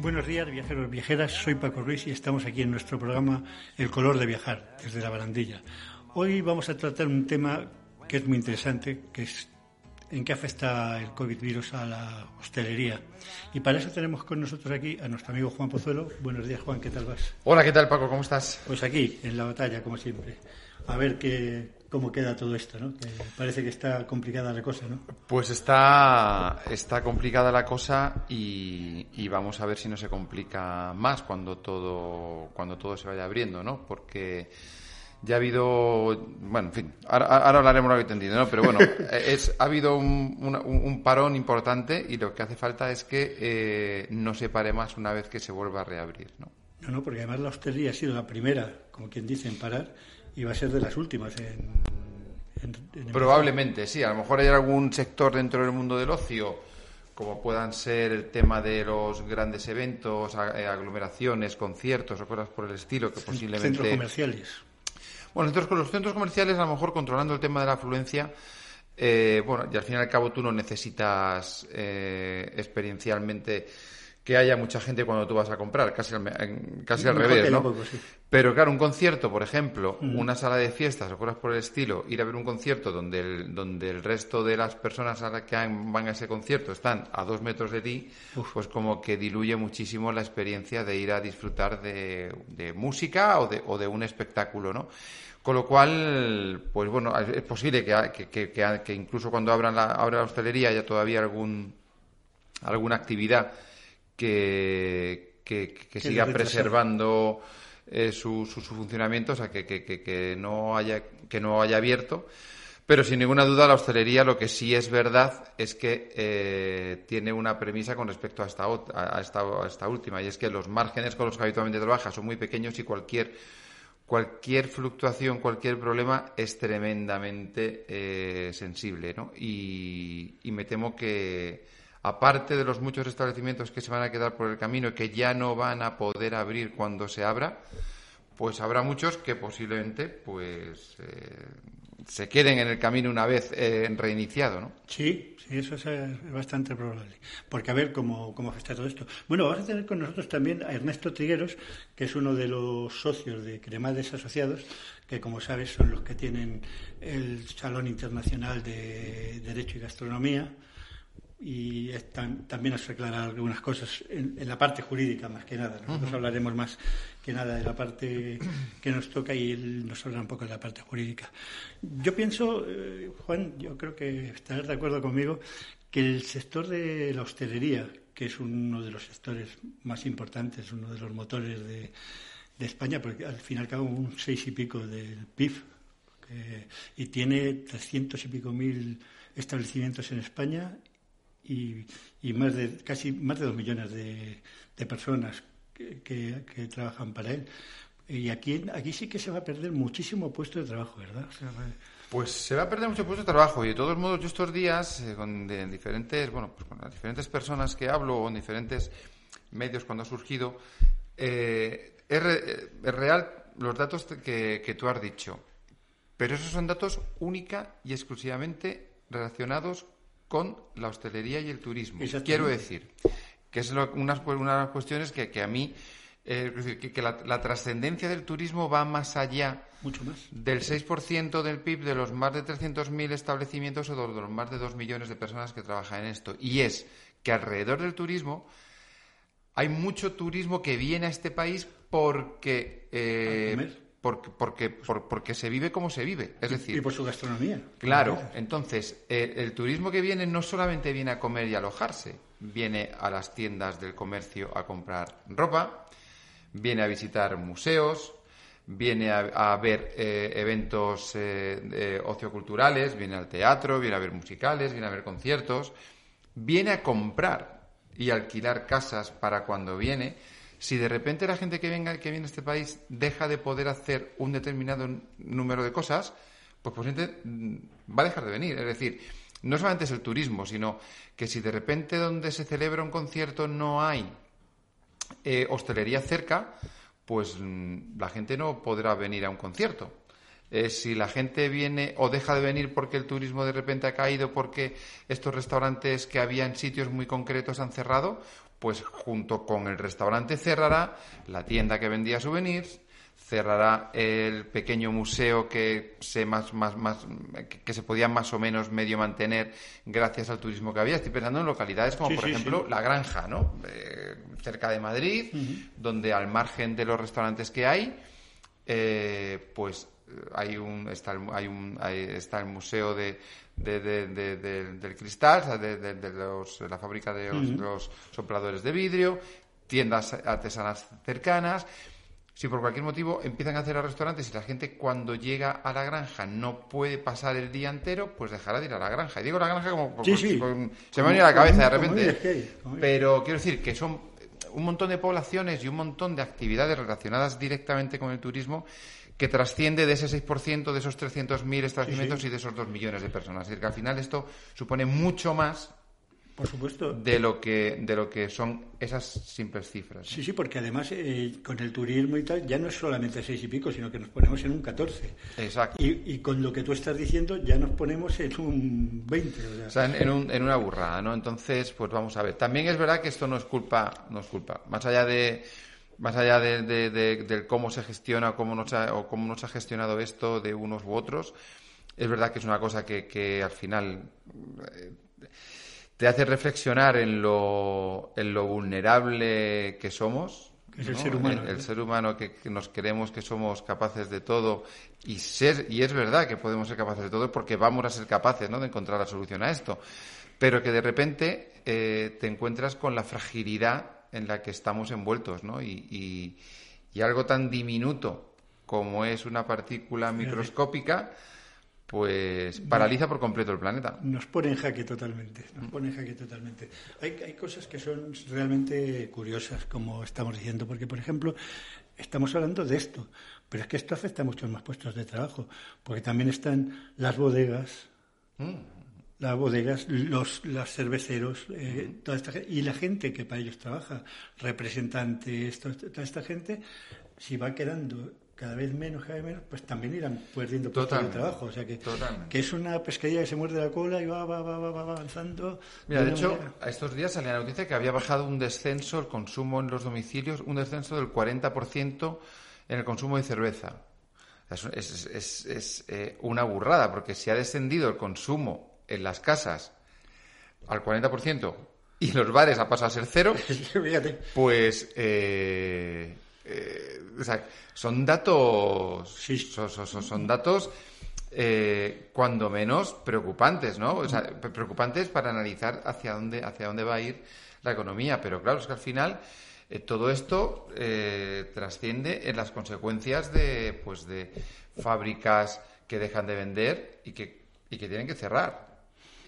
Buenos días, viajeros, viajeras. Soy Paco Ruiz y estamos aquí en nuestro programa El color de viajar, desde la barandilla. Hoy vamos a tratar un tema que es muy interesante, que es en qué afecta el COVID virus a la hostelería. Y para eso tenemos con nosotros aquí a nuestro amigo Juan Pozuelo. Buenos días, Juan, ¿qué tal vas? Hola, ¿qué tal, Paco? ¿Cómo estás? Pues aquí, en la batalla, como siempre. A ver qué, cómo queda todo esto, ¿no? Que parece que está complicada la cosa, ¿no? Pues está, está complicada la cosa y, y, vamos a ver si no se complica más cuando todo, cuando todo se vaya abriendo, ¿no? Porque ya ha habido, bueno, en fin, ahora, ahora hablaremos lo que entendido, ¿no? Pero bueno, es, ha habido un, un, un, parón importante y lo que hace falta es que eh, no se pare más una vez que se vuelva a reabrir, ¿no? No, no, porque además la hostelería ha sido la primera, como quien dice, en parar y va a ser de las últimas en, en, en Probablemente, sí. A lo mejor hay algún sector dentro del mundo del ocio como puedan ser el tema de los grandes eventos, aglomeraciones, conciertos o cosas por el estilo, que posiblemente... Centros comerciales. Bueno, con los centros comerciales, a lo mejor controlando el tema de la afluencia, eh, bueno, y al fin y al cabo tú no necesitas eh, experiencialmente que haya mucha gente cuando tú vas a comprar, casi al, casi al revés, ¿no? Poco, sí. Pero claro, un concierto, por ejemplo, mm. una sala de fiestas o cosas por el estilo, ir a ver un concierto donde el, donde el resto de las personas a las que van a ese concierto están a dos metros de ti, Uf. pues como que diluye muchísimo la experiencia de ir a disfrutar de, de música o de, o de un espectáculo, ¿no? Con lo cual, pues bueno, es posible que, que, que, que incluso cuando abran la, abra la hostelería haya todavía algún, alguna actividad que, que, que siga preservando eh, su, su, su, funcionamiento, o sea, que, que, no haya, que no haya abierto. Pero sin ninguna duda la hostelería lo que sí es verdad es que eh, tiene una premisa con respecto a esta, a, esta, a esta última, y es que los márgenes con los que habitualmente trabaja son muy pequeños y cualquier cualquier fluctuación, cualquier problema es tremendamente eh, sensible, ¿no? Y, y, me temo que, aparte de los muchos establecimientos que se van a quedar por el camino y que ya no van a poder abrir cuando se abra, pues habrá muchos que posiblemente, pues, eh, se queden en el camino una vez eh, reiniciado, ¿no? Sí, sí, eso es bastante probable. Porque a ver cómo, cómo afecta todo esto. Bueno, vamos a tener con nosotros también a Ernesto Trigueros, que es uno de los socios de Cremades Asociados, que como sabes son los que tienen el Salón Internacional de Derecho y Gastronomía y están, también nos aclarar algunas cosas en, en, la parte jurídica más que nada. Nosotros uh -huh. hablaremos más que nada de la parte que nos toca y él nos habla un poco de la parte jurídica. Yo pienso, eh, Juan, yo creo que estarás de acuerdo conmigo, que el sector de la hostelería, que es uno de los sectores más importantes, uno de los motores de, de España, porque al fin y al cabo un seis y pico del PIB, que, y tiene trescientos y pico mil establecimientos en España y, y, más de casi más de dos millones de, de personas que, trabajan para él. Y aquí, aquí sí que se va a perder muchísimo puesto de trabajo, ¿verdad? Pues se va a perder mucho puesto de trabajo y de todos modos yo estos días eh, con diferentes, bueno, pues con las diferentes personas que hablo o en diferentes medios cuando ha surgido, eh, es, re, es, real los datos que, que tú has dicho, pero esos son datos única y exclusivamente relacionados con la hostelería y el turismo. Quiero decir, que es lo, una, una, de las cuestiones que, que a mí, eh, que, que la, la trascendencia del turismo va más allá Mucho más. del 6% del PIB de los más de 300.000 establecimientos o de los más de 2 millones de personas que trabajan en esto. Y es que alrededor del turismo hay mucho turismo que viene a este país porque... Eh, porque, porque, por, porque se vive como se vive. Es decir, y por su gastronomía. Claro, entonces, el, el, turismo que viene no solamente viene a comer y alojarse, viene a las tiendas del comercio a comprar ropa, viene a visitar museos, viene a, a ver eh, eventos eh, ocioculturales, viene al teatro, viene a ver musicales, viene a ver conciertos, viene a comprar y alquilar casas para cuando viene si de repente la gente que venga que viene a este país deja de poder hacer un determinado número de cosas, pues posiblemente va a dejar de venir. Es decir, no solamente es el turismo, sino que si de repente donde se celebra un concierto no hay eh, hostelería cerca, pues la gente no podrá venir a un concierto. Eh, si la gente viene o deja de venir porque el turismo de repente ha caído, porque estos restaurantes que había en sitios muy concretos han cerrado, pues junto con el restaurante cerrará la tienda que vendía souvenirs, cerrará el pequeño museo que se más, más, más que se podía más o menos medio mantener gracias al turismo que había. Estoy pensando en localidades como por ejemplo La Granja, ¿no? Eh, cerca de Madrid, donde al margen de los restaurantes que hay, eh, pues hay un está el, hay un está el museo de, del cristal, de, los, la fábrica de los sopladores de vidrio, tiendas artesanas cercanas si por cualquier motivo empiezan a hacer los restaurantes y la gente cuando llega a la granja no puede pasar el día entero, pues dejará de ir a la granja. Y digo la granja como, se me ha venido a la cabeza de repente. Pero quiero decir que son un montón de poblaciones y un montón de actividades relacionadas directamente con el turismo que trasciende de ese 6%, de esos 300.000 establecimientos y de esos 2 millones de personas. Es decir, que al final esto supone mucho más por supuesto. De lo que, de lo que son esas simples cifras. Sí, sí, porque además eh, con el turismo y tal ya no es solamente seis y pico, sino que nos ponemos en un 14. Exacto. Y, con lo que tú estás diciendo ya nos ponemos en un 20. O sea, en, un, en, una burrada, ¿no? Entonces, pues vamos a ver. También es verdad que esto no es culpa, no es culpa. Más allá de más allá de, cómo se gestiona cómo nos ha, o cómo nos ha gestionado esto de unos u otros, es verdad que es una cosa que, que al final eh, te hace reflexionar en lo, en lo vulnerable que somos. Es el ser humano. El, ser humano que, nos creemos que somos capaces de todo y ser y es verdad que podemos ser capaces de todo porque vamos a ser capaces ¿no? de encontrar la solución a esto. Pero que de repente eh, te encuentras con la fragilidad en la que estamos envueltos, ¿no? Y, y algo tan diminuto como es una partícula microscópica pues paraliza por completo el planeta. Nos pone en jaque totalmente, nos pone en jaque totalmente. Hay, hay cosas que son realmente curiosas, como estamos diciendo, porque, por ejemplo, estamos hablando de esto, pero es que esto afecta a muchos más puestos de trabajo, porque también están las bodegas, mm. Las bodegas, los, los cerveceros, eh, toda esta y la gente que para ellos trabaja, representantes, toda esta gente, si va quedando cada vez menos, cada vez menos, pues también irán perdiendo puestos de trabajo. O sea que, que es una pescadilla que se muerde la cola y va, va, va, va, avanzando. Mira, de, hecho, a estos días salía la noticia que había bajado un descenso el consumo en los domicilios, un descenso del 40% en el consumo de cerveza. Es, es, es, eh, una burrada, porque si ha descendido el consumo en las casas al 40% y los bares ha pasado a ser cero, pues eh, eh, o sea, son datos, son, datos eh, cuando menos preocupantes, ¿no? O sea, preocupantes para analizar hacia dónde, hacia dónde va a ir la economía. Pero claro, es que al final eh, todo esto trasciende en las consecuencias de, pues, de fábricas que dejan de vender y que, y que tienen que cerrar.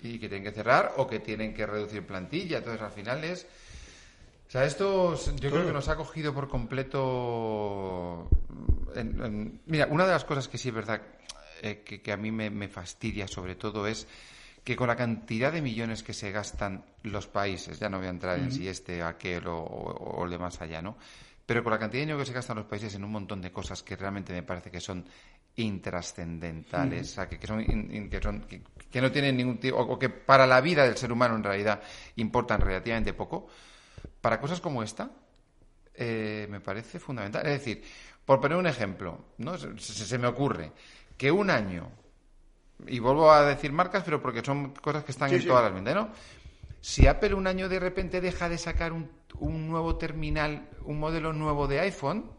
Y que tienen que cerrar o que tienen que reducir plantilla. Entonces, al final es o sea, esto yo creo que nos ha cogido por completo. Mira, una de las cosas que sí es verdad eh, que, a mí me, fastidia sobre todo es que con la cantidad de millones que se gastan los países, ya no voy a entrar en si este, aquel o, o, el de más allá, ¿no? Pero con la cantidad de dinero que se gastan los países en un montón de cosas que realmente me parece que son intrascendentales, o sea, que, son, que, no tienen ningún tipo, o que para la vida del ser humano en realidad importan relativamente poco para cosas como esta, eh, me parece fundamental. Es decir, por poner un ejemplo, ¿no? Se, me ocurre que un año, y vuelvo a decir marcas, pero porque son cosas que están en todas las ventas, ¿no? Si Apple un año de repente deja de sacar un, un nuevo terminal, un modelo nuevo de iPhone,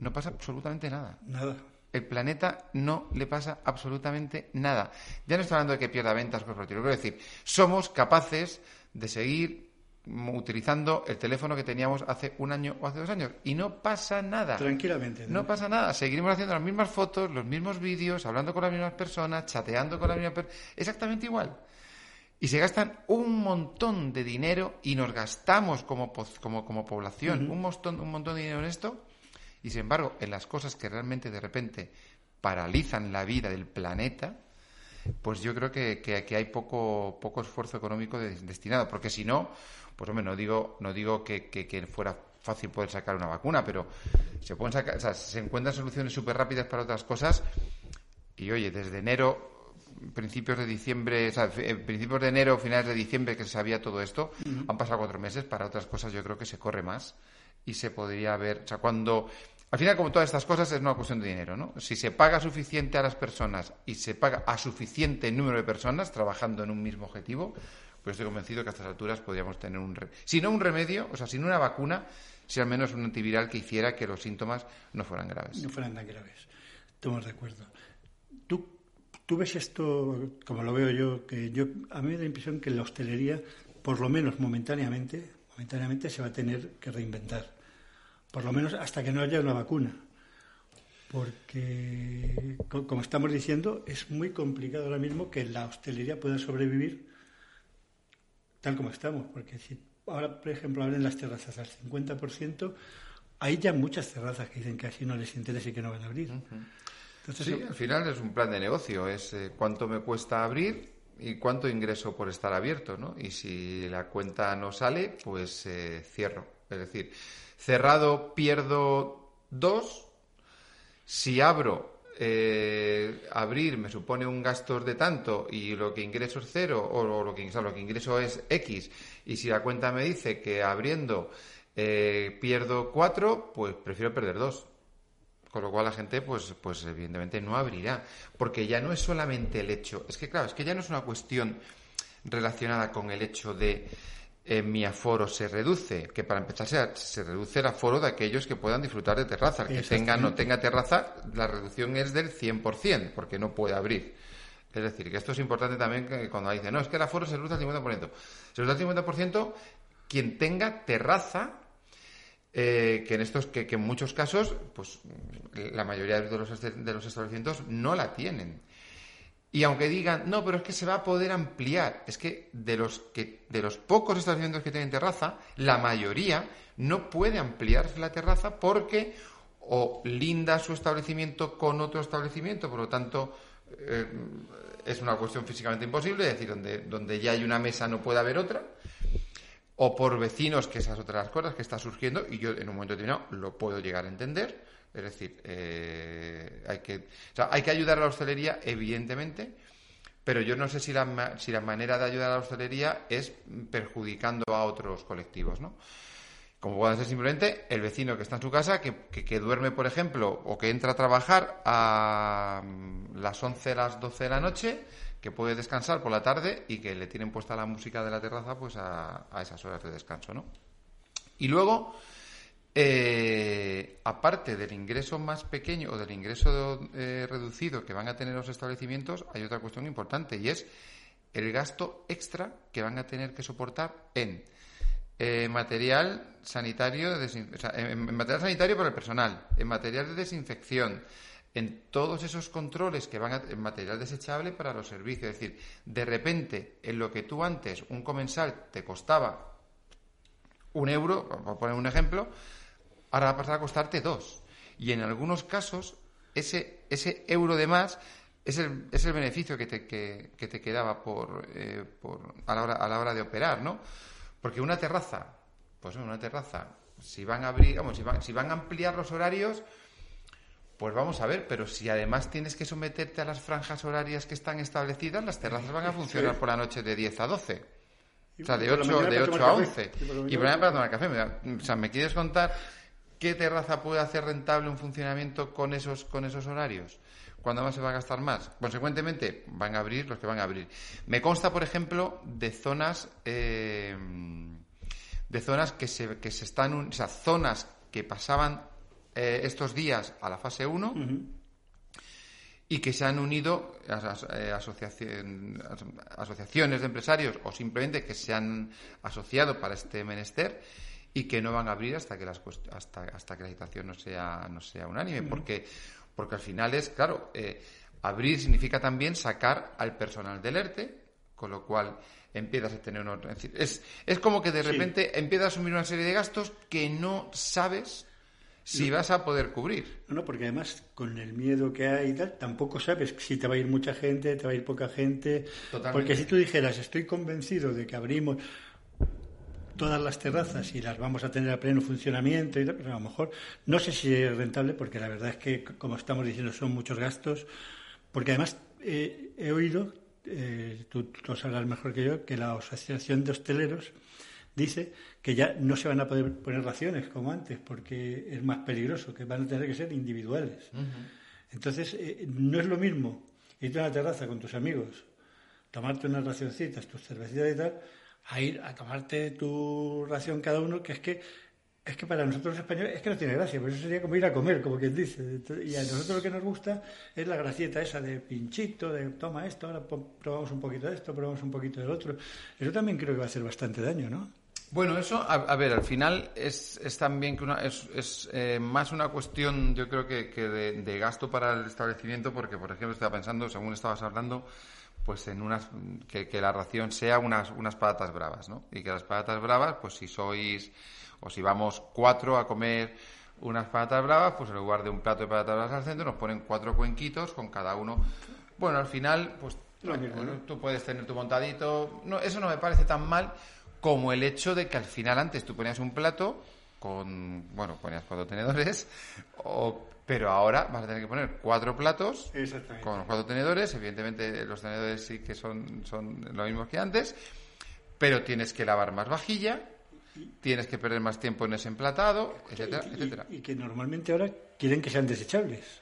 no pasa absolutamente nada. Nada. El planeta no le pasa absolutamente nada. Ya no estoy hablando de que pierda ventas o cosas Quiero decir, somos capaces de seguir utilizando el teléfono que teníamos hace un año o hace dos años y no pasa nada. Tranquilamente. No, pasa nada. Seguiremos haciendo las mismas fotos, los mismos vídeos, hablando con las mismas personas, chateando con las mismas personas. Exactamente igual. Y se gastan un montón de dinero y nos gastamos como, como, como población un, montón, un montón de dinero en esto. Y sin embargo, en las cosas que realmente de repente paralizan la vida del planeta, pues yo creo que, que, hay poco, poco esfuerzo económico destinado. Porque si no, pues hombre, no digo, no digo que, que, fuera fácil poder sacar una vacuna, pero se pueden sacar, o sea, se encuentran soluciones súper rápidas para otras cosas. Y oye, desde enero principios de diciembre, o sea, principios de enero, finales de diciembre que se sabía todo esto, han pasado cuatro meses, para otras cosas yo creo que se corre más y se podría ver, o sea, cuando al final, como todas estas cosas, es una cuestión de dinero, ¿no? Si se paga suficiente a las personas y se paga a suficiente número de personas trabajando en un mismo objetivo, pues estoy convencido que a estas alturas podríamos tener un, si no un remedio, o sea, si no una vacuna, si al menos un antiviral que hiciera que los síntomas no fueran graves. No fueran tan graves. Estamos de acuerdo. ¿Tú, tú ves esto, como lo veo yo, que yo a mí me da la impresión que la hostelería, por lo menos momentáneamente, momentáneamente se va a tener que reinventar por lo menos hasta que no haya una vacuna. Porque, como estamos diciendo, es muy complicado ahora mismo que la hostelería pueda sobrevivir tal como estamos. Porque si ahora, por ejemplo, abren las terrazas al 50%, hay ya muchas terrazas que dicen que así no les interesa y que no van a abrir. sí, al final es un plan de negocio, es eh, cuánto me cuesta abrir y cuánto ingreso por estar abierto, ¿no? Y si la cuenta no sale, pues eh, cierro. Es decir, cerrado pierdo dos. Si abro, eh, abrir me supone un gasto de tanto y lo que ingreso es cero o, lo, que, ingreso es X. Y si la cuenta me dice que abriendo eh, pierdo cuatro, pues prefiero perder dos. Con lo cual la gente, pues, pues evidentemente no abrirá. Porque ya no es solamente el hecho. Es que claro, es que ya no es una cuestión relacionada con el hecho de mi aforo se reduce, que para empezar se, reduce el aforo de aquellos que puedan disfrutar de terraza. El que tenga no tenga terraza, la reducción es del 100%, porque no puede abrir. Es decir, que esto es importante también que cuando dice, no, es que el aforo se reduce al 50%. Se reduce al 50% quien tenga terraza, eh, que en estos, que, que, en muchos casos, pues la mayoría de los, de los establecimientos no la tienen. Y aunque digan, no, pero es que se va a poder ampliar, es que de los, que, de los pocos establecimientos que tienen terraza, la mayoría no puede ampliarse la terraza porque o linda su establecimiento con otro establecimiento, por lo tanto eh, es una cuestión físicamente imposible, es decir, donde, donde ya hay una mesa no puede haber otra, o por vecinos, que esas otras cosas que está surgiendo, y yo en un momento determinado lo puedo llegar a entender, es decir, eh, hay, que, hay que ayudar a la hostelería, evidentemente, pero yo no sé si la, si la manera de ayudar a la hostelería es perjudicando a otros colectivos, ¿no? Como puede ser simplemente el vecino que está en su casa, que, que, duerme, por ejemplo, o que entra a trabajar a mm, las 11, las 12 de la noche, que puede descansar por la tarde y que le tienen puesta la música de la terraza pues a, a esas horas de descanso, ¿no? Y luego, eh, aparte del ingreso más pequeño o del ingreso eh, reducido que van a tener los establecimientos, hay otra cuestión importante y es el gasto extra que van a tener que soportar en eh, material sanitario, en, material sanitario para el personal, en material de desinfección, en todos esos controles que van a, en material desechable para los servicios. Es decir, de repente, en lo que tú antes, un comensal, te costaba un euro, por poner un ejemplo, ahora va a pasar a costarte dos. Y en algunos casos, ese, ese euro de más es el, es el beneficio que te, que, te quedaba por, eh, por, a, la hora, a la hora de operar, ¿no? Porque una terraza, pues una terraza, si van a abrir, vamos, si van, si van a ampliar los horarios, pues vamos a ver, pero si además tienes que someterte a las franjas horarias que están establecidas, las terrazas van a funcionar por la noche de 10 a 12. O sea, de 8, de 8 a 11. Y por para tomar café. O sea, ¿me quieres contar ¿Qué terraza puede hacer rentable un funcionamiento con esos, con esos horarios? ¿Cuándo más se va a gastar más? Consecuentemente, van a abrir los que van a abrir. Me consta, por ejemplo, de zonas, eh, de zonas que se, que se están, o sea, zonas que pasaban eh, estos días a la fase 1 y que se han unido a, eh, asociaciones de empresarios o simplemente que se han asociado para este menester y que no van a abrir hasta que, las, hasta, hasta que la situación no sea, no sea unánime, porque, porque al final es, claro, eh, abrir significa también sacar al personal del ERTE, con lo cual empiezas a tener un... Es, es, es como que de repente empiezas a asumir una serie de gastos que no sabes si vas a poder cubrir. No, no, porque además con el miedo que hay y tal, tampoco sabes si te va a ir mucha gente, te va a ir poca gente. Porque si tú dijeras, estoy convencido de que abrimos, todas las terrazas y las vamos a tener a pleno funcionamiento, y pero a lo mejor no sé si es rentable porque la verdad es que, como estamos diciendo, son muchos gastos, porque además eh, he oído, eh, tú lo sabrás mejor que yo, que la Asociación de Hosteleros dice que ya no se van a poder poner raciones como antes porque es más peligroso, que van a tener que ser individuales. Entonces, eh, no es lo mismo irte a una terraza con tus amigos, tomarte unas racioncitas, tus cervecitas y tal, a ir a tomarte tu ración cada uno, que es que es que para nosotros españoles es que no tiene gracia, pero eso sería como ir a comer, como quien dice. Y a nosotros lo que nos gusta es la gracieta esa de pinchito, de toma esto, ahora probamos un poquito de esto, probamos un poquito del otro. Eso también creo que va a hacer bastante daño, ¿no? Bueno, eso, a, ver, al final es, es también que una, es, es eh, más una cuestión, yo creo que, que de, gasto para el establecimiento, porque, por ejemplo, estaba pensando, según estabas hablando, pues en unas, que, que la ración sea unas, unas patatas bravas, ¿no? Y que las patatas bravas, pues si sois o si vamos cuatro a comer unas patatas bravas, pues en lugar de un plato de patatas bravas al centro nos ponen cuatro cuenquitos con cada uno. Bueno, al final, pues tú puedes tener tu montadito. No, eso no me parece tan mal como el hecho de que al final antes tú ponías un plato con, bueno, ponías cuatro tenedores, pero ahora vas a tener que poner cuatro platos con cuatro tenedores. Evidentemente los tenedores sí que son, son lo mismo que antes, pero tienes que lavar más vajilla tienes que perder más tiempo en ese emplatado, etcétera, y, etcétera. Y que normalmente ahora quieren que sean desechables.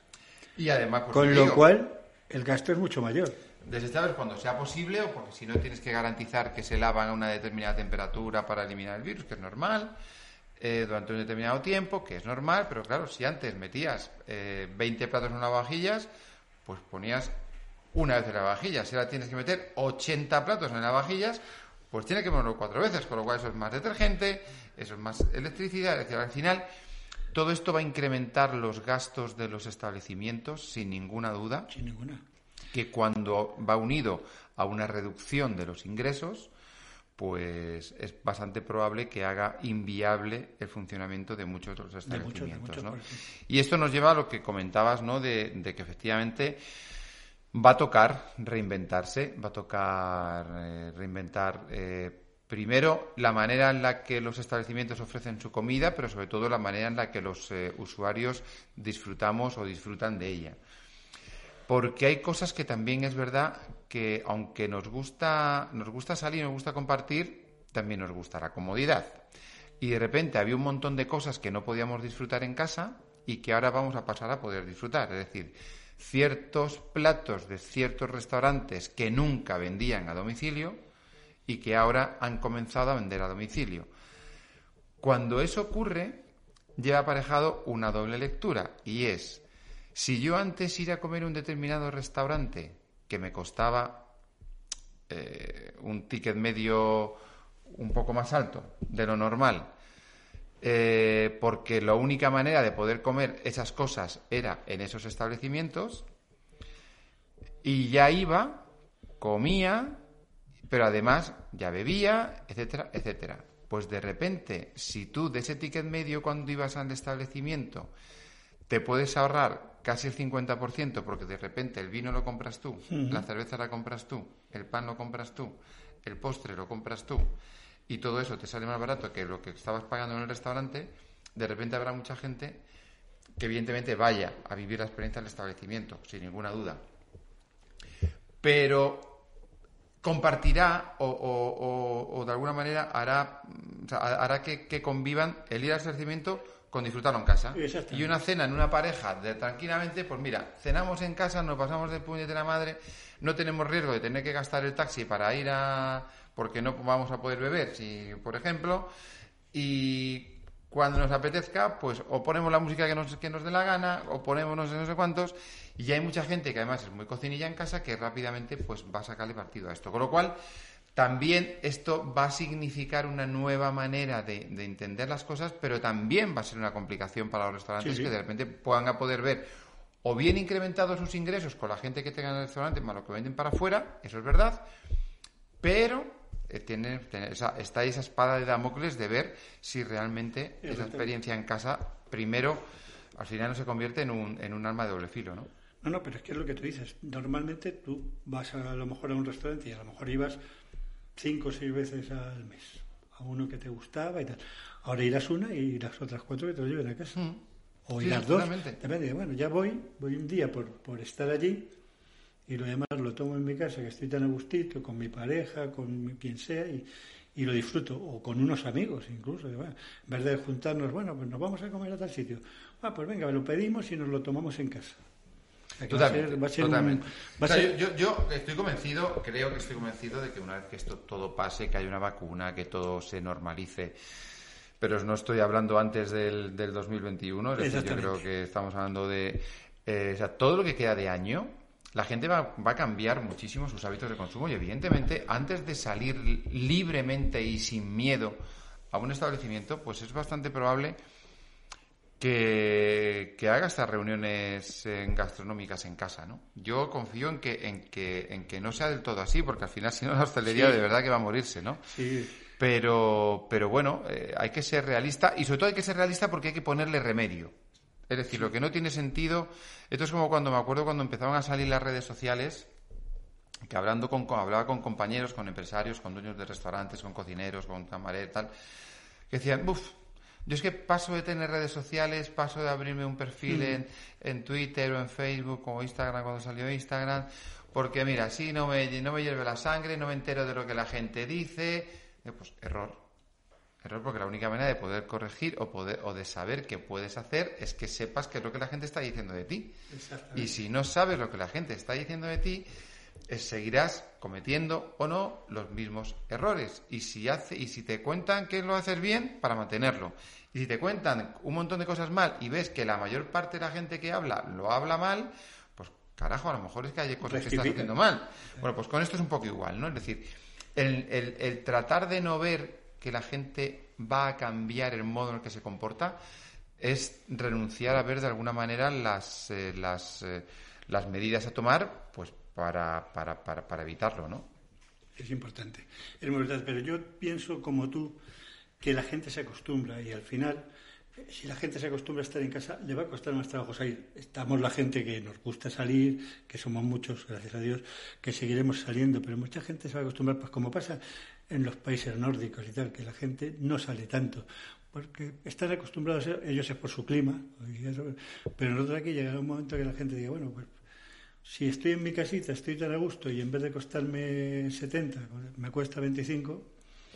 Y además, con lo cual el gasto es mucho mayor. Desechables cuando sea posible o porque si no tienes que garantizar que se lavan a una determinada temperatura para eliminar el virus, que es normal, eh, durante un determinado tiempo, que es normal, pero claro, si antes metías eh, 20 platos en una vajillas, pues ponías una vez en la vajilla. Si ahora tienes que meter 80 platos en las vajillas, pues tiene que ponerlo cuatro veces, con lo cual eso es más detergente, eso es más electricidad, es decir, al final todo esto va a incrementar los gastos de los establecimientos, sin ninguna duda. Sin ninguna. Que cuando va unido a una reducción de los ingresos, pues es bastante probable que haga inviable el funcionamiento de muchos de los establecimientos. ¿no? Y esto nos lleva a lo que comentabas, ¿no? De, de que efectivamente Va a tocar reinventarse, va a tocar eh, reinventar eh, primero la manera en la que los establecimientos ofrecen su comida, pero sobre todo la manera en la que los eh, usuarios disfrutamos o disfrutan de ella. Porque hay cosas que también es verdad que aunque nos gusta, nos gusta salir, nos gusta compartir, también nos gusta la comodidad. Y de repente había un montón de cosas que no podíamos disfrutar en casa y que ahora vamos a pasar a poder disfrutar. Es decir, ciertos platos de ciertos restaurantes que nunca vendían a domicilio y que ahora han comenzado a vender a domicilio. Cuando eso ocurre, lleva aparejado una doble lectura y es, si yo antes ir a comer un determinado restaurante que me costaba eh, un ticket medio un poco más alto de lo normal, eh, porque la única manera de poder comer esas cosas era en esos establecimientos, y ya iba, comía, pero además ya bebía, etcétera, etcétera. Pues de repente, si tú de ese ticket medio cuando ibas al establecimiento te puedes ahorrar casi el 50% porque de repente el vino lo compras tú, la cerveza la compras tú, el pan lo compras tú, el postre lo compras tú, y todo eso te sale más barato que lo que estabas pagando en el restaurante, de repente habrá mucha gente que evidentemente vaya a vivir la experiencia del establecimiento, sin ninguna duda. Pero compartirá o, de alguna manera hará, hará que, convivan el ir al establecimiento con disfrutarlo en casa. Y una cena en una pareja de tranquilamente, pues mira, cenamos en casa, nos pasamos de de la madre, no tenemos riesgo de tener que gastar el taxi para ir a porque no vamos a poder beber, si, por ejemplo, y cuando nos apetezca, pues o ponemos la música que nos, que nos dé la gana, o ponemos no sé, no sé cuántos, y hay mucha gente que además es muy cocinilla en casa que rápidamente pues va a sacarle partido a esto. Con lo cual, también esto va a significar una nueva manera de, entender las cosas, pero también va a ser una complicación para los restaurantes que de repente puedan a poder ver o bien incrementados sus ingresos con la gente que tenga en el restaurante más lo que venden para afuera, eso es verdad, pero eh, tiene, esa, está esa espada de Damocles de ver si realmente esa experiencia en casa, primero, al final no se convierte en un, en un arma de doble filo, ¿no? No, no, pero es que es lo que tú dices. Normalmente tú vas a, lo mejor a un restaurante y a lo mejor ibas cinco o seis veces al mes a uno que te gustaba y tal. Ahora irás una y las otras cuatro que te lo lleven a casa. Mm. O irás dos. Depende. Bueno, ya voy, voy un día por, por estar allí y lo demás lo tomo en mi casa, que estoy tan a gustito, con mi pareja, con quien sea, y, y lo disfruto, o con unos amigos incluso. en vez de juntarnos, bueno, pues nos vamos a comer a tal sitio. Ah, pues venga, lo pedimos y nos lo tomamos en casa. Totalmente. yo, yo, estoy convencido, creo que estoy convencido de que una vez que esto todo pase, que haya una vacuna, que todo se normalice, pero no estoy hablando antes del, del 2021, es decir, yo creo que estamos hablando de... Eh, o sea, todo lo que queda de año, la gente va, va, a cambiar muchísimo sus hábitos de consumo y evidentemente antes de salir libremente y sin miedo a un establecimiento, pues es bastante probable que, que haga estas reuniones gastronómicas en casa, ¿no? Yo confío en que, en que, en que no sea del todo así, porque al final si no la hostelería de verdad que va a morirse, ¿no? Sí. Pero, pero bueno, eh, hay que ser realista y sobre todo hay que ser realista porque hay que ponerle remedio. Es decir, lo que no tiene sentido, esto es como cuando me acuerdo cuando empezaban a salir las redes sociales, que hablando con, hablaba con compañeros, con empresarios, con dueños de restaurantes, con cocineros, con camareros, tal, que decían, uff, yo es que paso de tener redes sociales, paso de abrirme un perfil mm. en, en, Twitter o en Facebook o Instagram cuando salió Instagram, porque mira, así no me, no me hierve la sangre, no me entero de lo que la gente dice. Eh, pues error. Error porque la única manera de poder corregir o, poder, o de saber qué puedes hacer es que sepas qué es lo que la gente está diciendo de ti. Y si no sabes lo que la gente está diciendo de ti, seguirás cometiendo o no los mismos errores. Y si, hace, y si te cuentan que lo haces bien, para mantenerlo. Y si te cuentan un montón de cosas mal y ves que la mayor parte de la gente que habla lo habla mal, pues carajo, a lo mejor es que hay cosas que estás haciendo mal. Bueno, pues con esto es un poco igual, ¿no? Es decir, el, el tratar de no ver que la gente va a cambiar el modo en el que se comporta es renunciar a ver de alguna manera las, eh, las, eh, las medidas a tomar pues para, para, para, para evitarlo, ¿no? Es importante, es muy importante, pero yo pienso como tú que la gente se acostumbra y al final si la gente se acostumbra a estar en casa, le va a costar más trabajo salir. Estamos la gente que nos gusta salir, que somos muchos, gracias a Dios, que seguiremos saliendo, pero mucha gente se va a acostumbrar, pues como pasa en los países nórdicos y tal, que la gente no sale tanto, porque están acostumbrados, ellos es por su clima, pero nosotros aquí llegará un momento que la gente diga, bueno, pues si estoy en mi casita, estoy tan a gusto y en vez de costarme 70, me cuesta 25,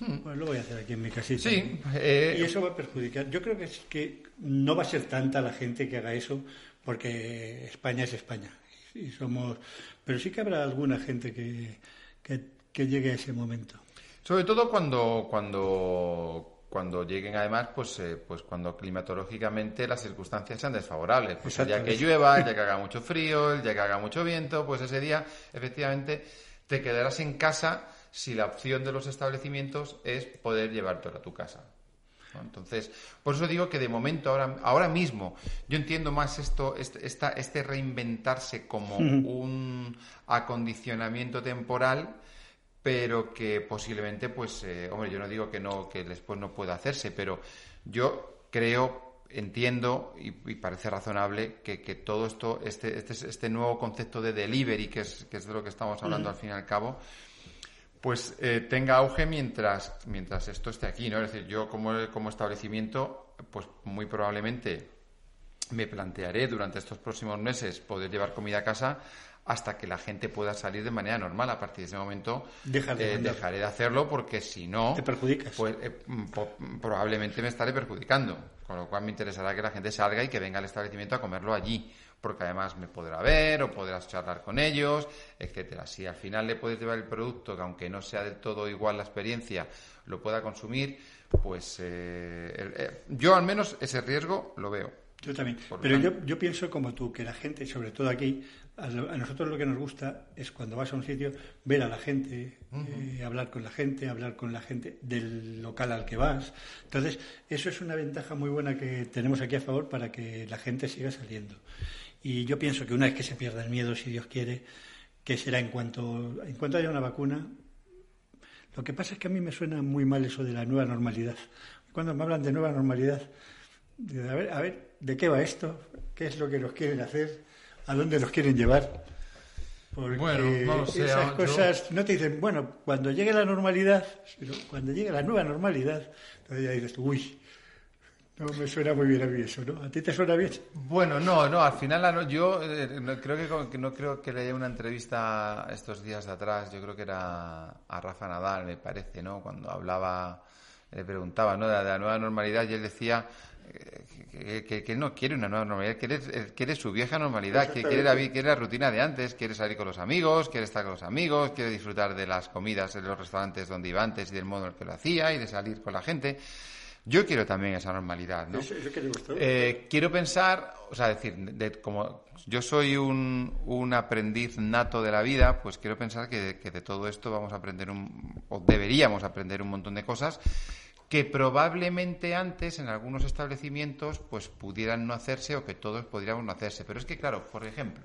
hmm. pues lo voy a hacer aquí en mi casita. Sí, eh, Y eso va a perjudicar. Yo creo que, es que no va a ser tanta la gente que haga eso, porque España es España. Y somos... Pero sí que habrá alguna gente que, que llegue a ese momento. Sobre todo cuando, cuando, cuando lleguen además, pues, eh, pues cuando climatológicamente las circunstancias sean desfavorables. Pues ya que llueva, ya que haga mucho frío, ya que haga mucho viento, pues ese día efectivamente te quedarás en casa si la opción de los establecimientos es poder llevártelo a tu casa. Entonces, por eso digo que de momento, ahora, ahora mismo, yo entiendo más esto, este, este reinventarse como un acondicionamiento temporal pero que posiblemente, pues, eh, hombre, yo no digo que no, que después no pueda hacerse, pero yo creo, entiendo y, parece razonable que, todo esto, este, este, este, nuevo concepto de delivery, que es, que es de lo que estamos hablando al fin y al cabo, pues eh, tenga auge mientras, mientras esto esté aquí, ¿no? Es decir, yo como, como establecimiento, pues muy probablemente me plantearé durante estos próximos meses poder llevar comida a casa hasta que la gente pueda salir de manera normal. A partir de ese momento eh, dejaré de hacerlo porque si no, te perjudicas. Pues eh, probablemente me estaré perjudicando. Con lo cual me interesará que la gente salga y que venga al establecimiento a comerlo allí, porque además me podrá ver o podrás charlar con ellos, etcétera. Si al final le puedes llevar el producto que aunque no sea del todo igual la experiencia, lo pueda consumir, pues eh, yo al menos ese riesgo lo veo. Yo también. Pero yo, yo pienso como tú, que la gente, sobre todo aquí, a, nosotros lo que nos gusta es cuando vas a un sitio, ver a la gente, eh, hablar con la gente, hablar con la gente del local al que vas. Entonces, eso es una ventaja muy buena que tenemos aquí a favor para que la gente siga saliendo. Y yo pienso que una vez que se pierda el miedo, si Dios quiere, que será en cuanto, en cuanto haya una vacuna. Lo que pasa es que a mí me suena muy mal eso de la nueva normalidad. Cuando me hablan de nueva normalidad, a ver, a ver, ¿de qué va esto? ¿Qué es lo que nos quieren hacer? ¿A dónde nos quieren llevar? Porque bueno, no sé, esas cosas no te dicen, bueno, cuando llegue la normalidad, cuando llegue la nueva normalidad, entonces ya dices, uy, No me suena muy bien a mí eso, ¿no? ¿A ti te suena bien? Bueno, no, no, al final yo eh, creo que, no creo que leía una entrevista estos días de atrás, yo creo que era a Rafa Nadal, me parece, ¿no? Cuando hablaba, le preguntaba, ¿no? De, la nueva normalidad y él decía eh, que, que, no quiere una nueva normalidad, quiere, eh, quiere su vieja normalidad, que quiere la, quiere la rutina de antes, quiere salir con los amigos, quiere estar con los amigos, quiere disfrutar de las comidas en los restaurantes donde iba antes y del modo en el que lo hacía y de salir con la gente. Yo quiero también esa normalidad, ¿no? Eh, quiero pensar, o sea, decir, como yo soy un, un, aprendiz nato de la vida, pues quiero pensar que, que, de todo esto vamos a aprender un, o deberíamos aprender un montón de cosas que probablemente antes en algunos establecimientos pues pudieran no hacerse o que todos podríamos no hacerse. Pero es que, claro, por ejemplo,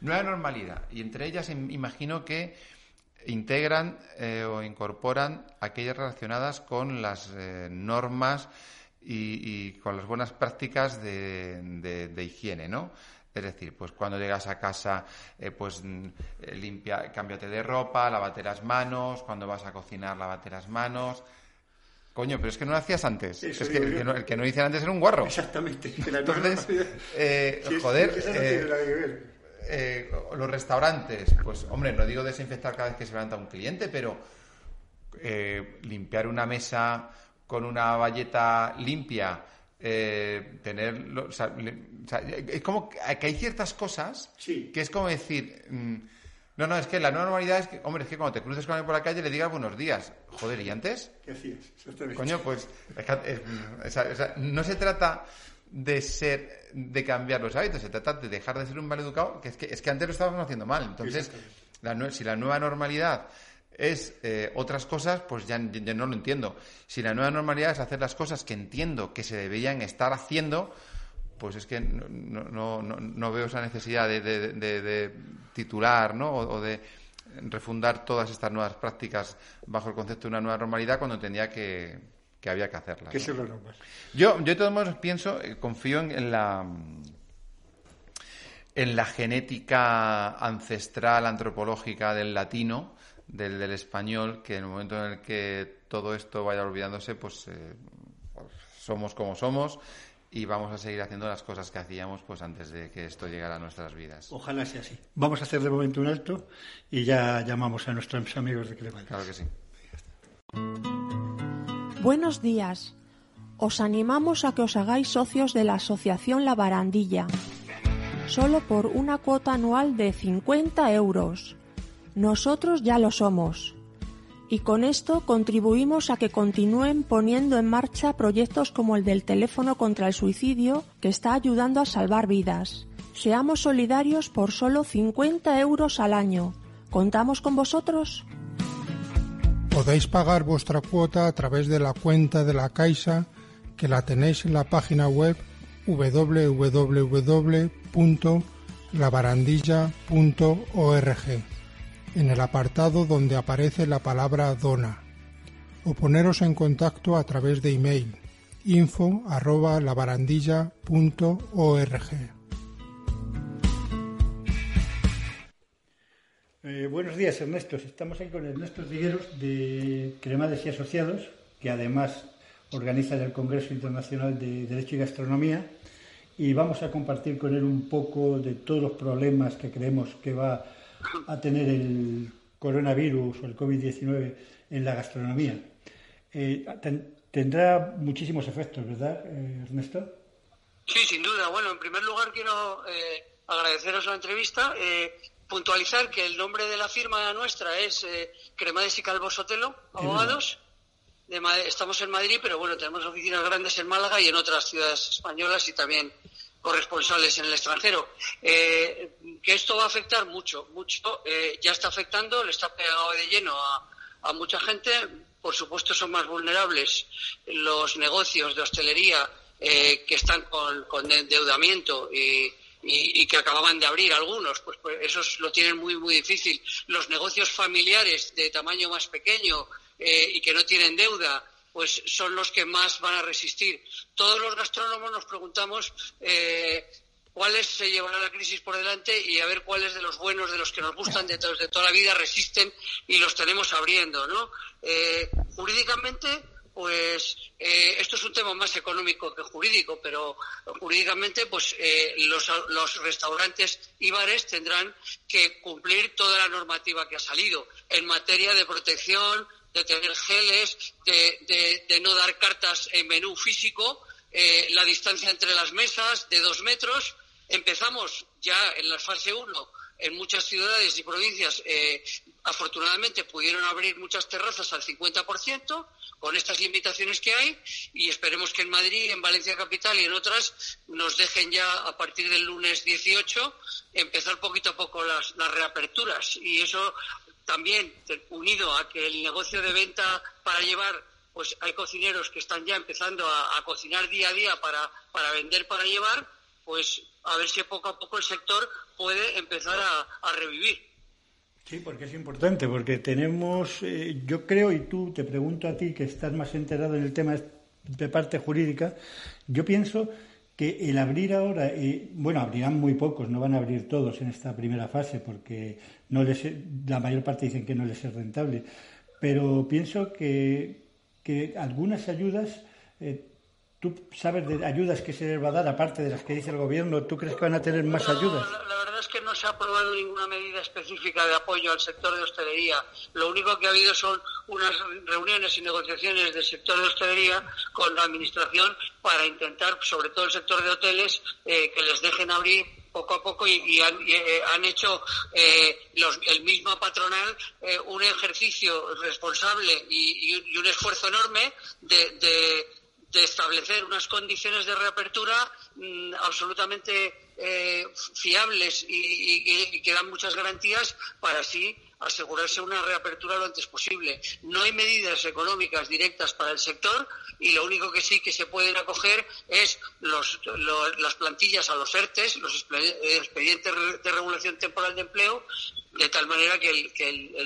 nueva normalidad, y entre ellas imagino que integran eh, o incorporan aquellas relacionadas con las eh, normas y, con las buenas prácticas de, higiene, ¿no? Es decir, pues cuando llegas a casa, eh, pues mm, limpia, cámbiate de ropa, lávate las manos, cuando vas a cocinar, lávate las manos. Coño, pero es que no lo hacías antes. es que el, que no, el que no hice antes era un guarro. Exactamente. Entonces, joder, eh, los restaurantes, pues hombre, no digo desinfectar cada vez que se levanta un cliente, pero eh, limpiar una mesa con una valleta limpia, eh, tener, es como que hay ciertas cosas que es como decir, mm, no, no, es que la nueva normalidad es que, hombre, es que cuando te cruces con alguien por la calle le digas buenos días. Joder, ¿y antes? ¿Qué hacías? Coño, pues, no se trata de ser, de cambiar los hábitos, se trata de dejar de ser un mal educado, que es que, es que antes lo estábamos haciendo mal. Entonces, si la nueva normalidad es eh, otras cosas, pues ya, no lo entiendo. Si la nueva normalidad es hacer las cosas que entiendo que se deberían estar haciendo, pues es que no, no, no, veo esa necesidad de, de, titular ¿no? o, de refundar todas estas nuevas prácticas bajo el concepto de una nueva normalidad cuando tendría que, que había que hacerla. Yo, yo de todos modos pienso, eh, confío en, la en la genética ancestral antropológica del latino, del, del, español, que en el momento en el que todo esto vaya olvidándose, pues, eh, pues, somos como somos y vamos a seguir haciendo las cosas que hacíamos pues antes de que esto llegara a nuestras vidas. Ojalá sea así. Vamos a hacer de momento un alto y ya llamamos a nuestros amigos de Clemente. Claro que sí. Buenos días. Os animamos a que os hagáis socios de la Asociación La Barandilla, solo por una cuota anual de 50 euros. Nosotros ya lo somos. Y con esto contribuimos a que continúen poniendo en marcha proyectos como el del teléfono contra el suicidio, que está ayudando a salvar vidas. Seamos solidarios por solo 50 euros al año. ¿Contamos con vosotros? Podéis pagar vuestra cuota a través de la cuenta de la Caixa que la tenéis en la página web www.labarandilla.org en el apartado donde aparece la palabra dona o poneros en contacto a través de email info Eh, buenos días, Ernesto. Estamos aquí con Ernesto Trigueros de Cremades y Asociados, que además organiza el Congreso Internacional de Derecho y Gastronomía. Y vamos a compartir con él un poco de todos los problemas que creemos que va a tener el coronavirus o el COVID-19 en la gastronomía. Eh, tendrá muchísimos efectos, ¿verdad, eh, Ernesto? Sí, sin duda. Bueno, en primer lugar quiero agradeceros la entrevista puntualizar que el nombre de la firma nuestra es eh, Cremades y Calvo Sotelo, abogados. estamos en Madrid, pero bueno, tenemos oficinas grandes en Málaga y en otras ciudades españolas y también corresponsales en el extranjero. Eh, que esto va a afectar mucho, mucho. Eh, ya está afectando, le está pegado de lleno a, mucha gente. Por supuesto, son más vulnerables los negocios de hostelería que están con, con endeudamiento y y, que acababan de abrir algunos, pues, pues, esos lo tienen muy, muy difícil. Los negocios familiares de tamaño más pequeño eh, y que no tienen deuda, pues son los que más van a resistir. Todos los gastrónomos nos preguntamos eh, cuáles se llevará la crisis por delante y a ver cuáles de los buenos, de los que nos gustan de, toda la vida, resisten y los tenemos abriendo, ¿no? Eh, jurídicamente pues eh, esto es un tema más económico que jurídico, pero jurídicamente pues eh, los, restaurantes y bares tendrán que cumplir toda la normativa que ha salido en materia de protección, de tener geles, de, no dar cartas en menú físico, eh, la distancia entre las mesas de dos metros. Empezamos ya en la fase 1 en muchas ciudades y provincias, eh, afortunadamente, pudieron abrir muchas terrazas al 50% con estas limitaciones que hay y esperemos que en Madrid, en Valencia Capital y en otras nos dejen ya a partir del lunes 18 empezar poquito a poco las, reaperturas. Y eso también, unido a que el negocio de venta para llevar pues hay cocineros que están ya empezando a, cocinar día a día para, para vender para llevar, pues a ver si poco a poco el sector puede empezar a, revivir. Sí, porque es importante, porque tenemos, eh, yo creo, y tú te pregunto a ti que estás más enterado en el tema de parte jurídica, yo pienso que el abrir ahora, eh, bueno, abrirán muy pocos, no van a abrir todos en esta primera fase, porque no les, la mayor parte dicen que no les es rentable, pero pienso que, que algunas ayudas eh, ¿Tú sabes de ayudas que se les va a dar, aparte de las que dice el gobierno? ¿Tú crees que van a tener más ayudas? La, verdad es que no se ha aprobado ninguna medida específica de apoyo al sector de hostelería. Lo único que ha habido son unas reuniones y negociaciones del sector de hostelería con la Administración para intentar, sobre todo el sector de hoteles, eh, que les dejen abrir poco a poco y, han, eh, hecho eh, el mismo patronal un ejercicio responsable y, un esfuerzo enorme de establecer unas condiciones de reapertura mm, absolutamente eh, fiables y, que dan muchas garantías para así asegurarse una reapertura lo antes posible. No hay medidas económicas directas para el sector y lo único que sí que se pueden acoger es las plantillas a los ERTES, los expedientes de regulación temporal de empleo, de tal manera que,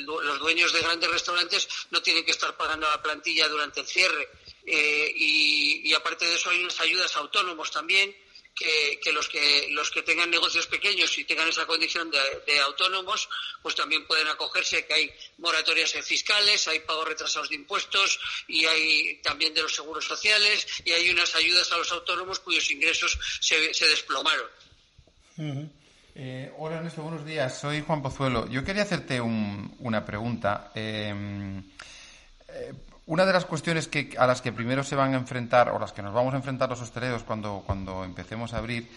los dueños de grandes restaurantes no tienen que estar pagando la plantilla durante el cierre eh, y, aparte de eso hay unas ayudas a autónomos también que, los que los que tengan negocios pequeños y tengan esa condición de, autónomos pues también pueden acogerse que hay moratorias fiscales hay pagos retrasados de impuestos y hay también de los seguros sociales y hay unas ayudas a los autónomos cuyos ingresos se, desplomaron eh, hola Ernesto, buenos días. Soy Juan Pozuelo. Yo quería hacerte una pregunta. Eh, una de las cuestiones que, a las que primero se van a enfrentar, o las que nos vamos a enfrentar los hosteleros cuando, cuando empecemos a abrir,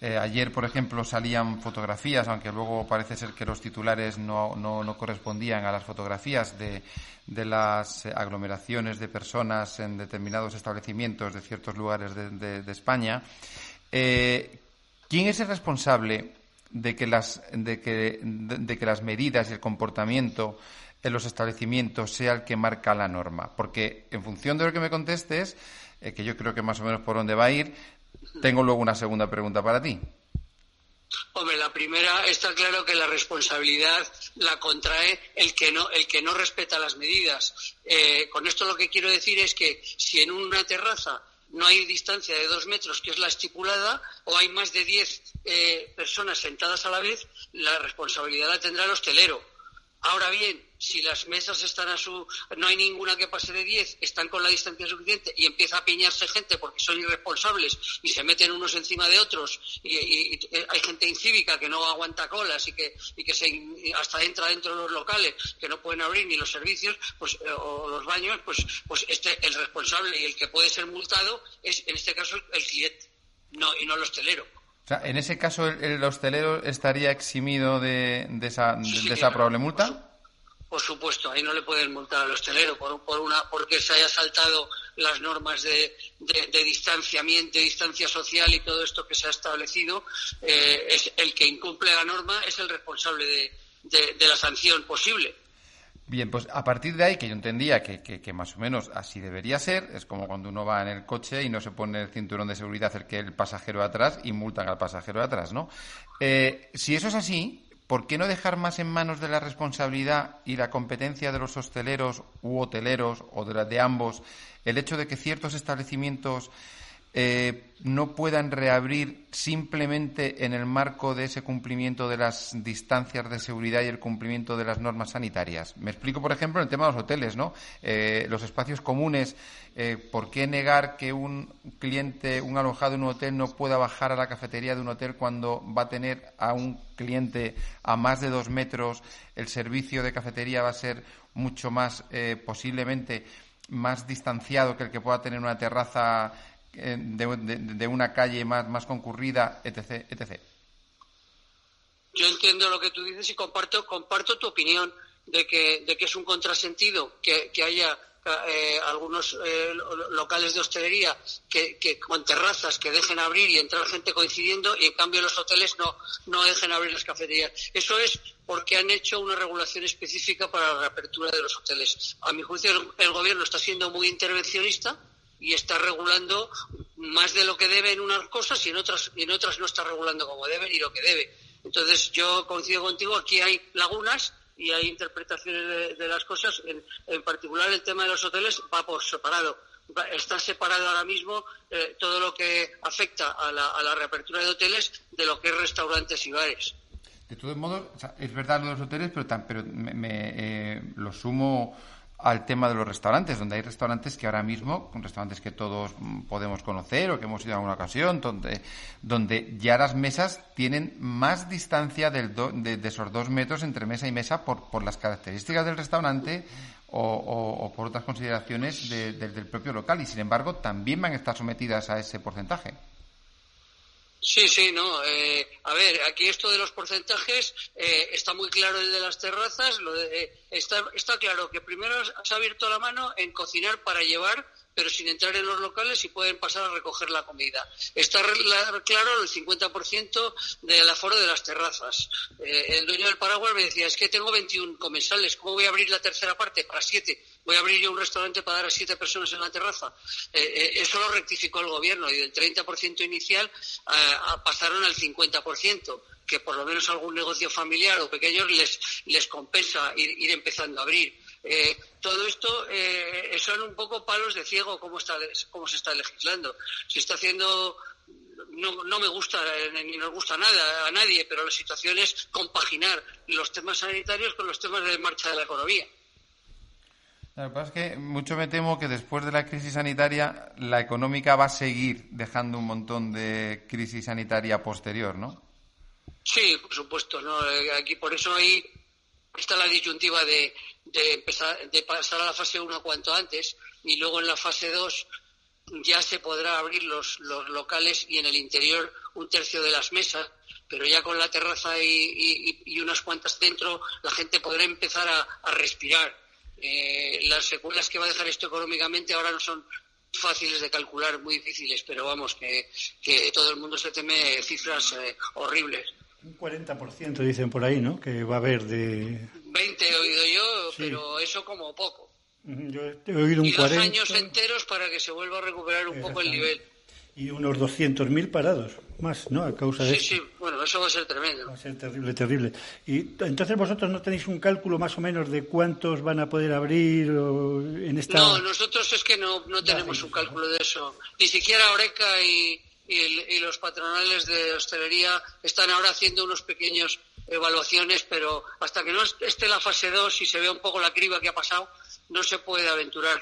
eh, ayer, por ejemplo, salían fotografías, aunque luego parece ser que los titulares no, no, correspondían a las fotografías de, de, las aglomeraciones de personas en determinados establecimientos de ciertos lugares de, de, España. Eh, ¿Quién es el responsable de que las, de que, de que las medidas y el comportamiento en los establecimientos sea el que marca la norma. Porque en función de lo que me contestes, eh, que yo creo que más o menos por dónde va a ir, tengo luego una segunda pregunta para ti. Hombre, la primera está claro que la responsabilidad la contrae el que no, el que no respeta las medidas. Eh, con esto lo que quiero decir es que si en una terraza no hay distancia de dos metros, que es la estipulada, o hay más de diez eh, personas sentadas a la vez, la responsabilidad la tendrá el hostelero. Ahora bien, si las mesas están a su, no hay ninguna que pase de 10, están con la distancia suficiente y empieza a piñarse gente porque son irresponsables y se meten unos encima de otros y, hay gente incívica que no aguanta colas y que, y que se, hasta entra dentro de los locales que no pueden abrir ni los servicios pues, eh, o los baños, pues, pues este, el responsable y el que puede ser multado es en este caso el cliente no, y no el hostelero. O sea, en ese caso, ¿el, hostelero estaría eximido de, esa, de, esa probable multa? Por supuesto, ahí no le pueden multar al hostelero por, por una, porque se haya saltado las normas de, de, distanciamiento, de distancia social y todo esto que se ha establecido. Eh, es el que incumple la norma es el responsable de, la sanción posible. Bien, pues a partir de ahí, que yo entendía que, que, más o menos así debería ser, es como cuando uno va en el coche y no se pone el cinturón de seguridad que el pasajero atrás y multan al pasajero de atrás, ¿no? Eh, si eso es así, ¿por qué no dejar más en manos de la responsabilidad y la competencia de los hosteleros u hoteleros o de, de ambos el hecho de que ciertos establecimientos eh, no puedan reabrir simplemente en el marco de ese cumplimiento de las distancias de seguridad y el cumplimiento de las normas sanitarias. Me explico, por ejemplo, en el tema de los hoteles, ¿no? Eh, los espacios comunes, eh, ¿por qué negar que un cliente, un alojado en un hotel, no pueda bajar a la cafetería de un hotel cuando va a tener a un cliente a más de dos metros? El servicio de cafetería va a ser mucho más, posiblemente, más distanciado que el que pueda tener una terraza eh, de, una calle más, concurrida, etc, etc. Yo entiendo lo que tú dices y comparto, comparto tu opinión de que, de que es un contrasentido que, que haya eh, algunos eh, locales de hostelería que, que, con terrazas que dejen abrir y entrar gente coincidiendo y en cambio los hoteles no, no dejen abrir las cafeterías. Eso es porque han hecho una regulación específica para la reapertura de los hoteles. A mi juicio el gobierno está siendo muy intervencionista y está regulando más de lo que debe en unas cosas y en otras, y en otras no está regulando como debe ni lo que debe. Entonces yo coincido contigo, aquí hay lagunas y hay interpretaciones de, las cosas. En, particular el tema de los hoteles va por separado. Está separado ahora mismo eh, todo lo que afecta a la, reapertura de hoteles de lo que es restaurantes y bares. De todos modos, es verdad lo de los hoteles, pero, pero me, eh, lo sumo al tema de los restaurantes, donde hay restaurantes que ahora mismo, restaurantes que todos mm, podemos conocer o que hemos ido en alguna ocasión, donde, donde ya las mesas tienen más distancia del de, esos dos metros entre mesa y mesa por, por las características del restaurante o, por otras consideraciones del propio local y, sin embargo, también van a estar sometidas a ese porcentaje. Sí, sí, no. Eh, a ver, aquí esto de los porcentajes eh, está muy claro el de las terrazas. Lo eh, está, está claro que primero se ha abierto la mano en cocinar para llevar pero sin entrar en los locales y pueden pasar a recoger la comida. Está claro el 50% del aforo de las terrazas. Eh, el dueño del paraguas me decía, es que tengo 21 comensales, ¿cómo voy a abrir la tercera parte para siete? ¿Voy a abrir yo un restaurante para dar a siete personas en la terraza? Eh, eh, eso lo rectificó el gobierno y del 30% inicial pasaron al 50% que por lo menos algún negocio familiar o pequeño les, les compensa ir empezando a abrir. Eh, todo esto eh, son un poco palos de ciego cómo, está, cómo se está legislando. Se está haciendo no, no, me gusta eh, ni nos gusta nada a nadie, pero la situación es compaginar los temas sanitarios con los temas de marcha de la economía. Lo que pasa es que mucho me temo que después de la crisis sanitaria la económica va a seguir dejando un montón de crisis sanitaria posterior, ¿no? Sí, por supuesto. ¿no? Aquí por eso hay está la disyuntiva de, de, pasar a la fase 1 cuanto antes y luego en la fase 2 ya se podrá abrir los, los locales y en el interior un tercio de las mesas, pero ya con la terraza y, y, unas cuantas dentro la gente podrá empezar a, respirar. Eh, las secuelas que va a dejar esto económicamente ahora no son fáciles de calcular, muy difíciles, pero vamos, que, que todo el mundo se teme cifras eh, horribles. Un 40% dicen por ahí, ¿no? Que va a haber de... 20 he oído yo, pero eso como poco. Yo he oído un y dos años enteros para que se vuelva a recuperar un poco el nivel. Y unos 200.000 parados, más, ¿no? A causa de Sí, sí, bueno, eso va a ser tremendo. Va a ser terrible, terrible. Y entonces vosotros no tenéis un cálculo más o menos de cuántos van a poder abrir en esta... No, nosotros es que no, no tenemos un cálculo de eso. Ni siquiera Oreca y y, los patronales de hostelería están ahora haciendo unos pequeños evaluaciones, pero hasta que no esté la fase 2 y se vea un poco la criba que ha pasado, no se puede aventurar.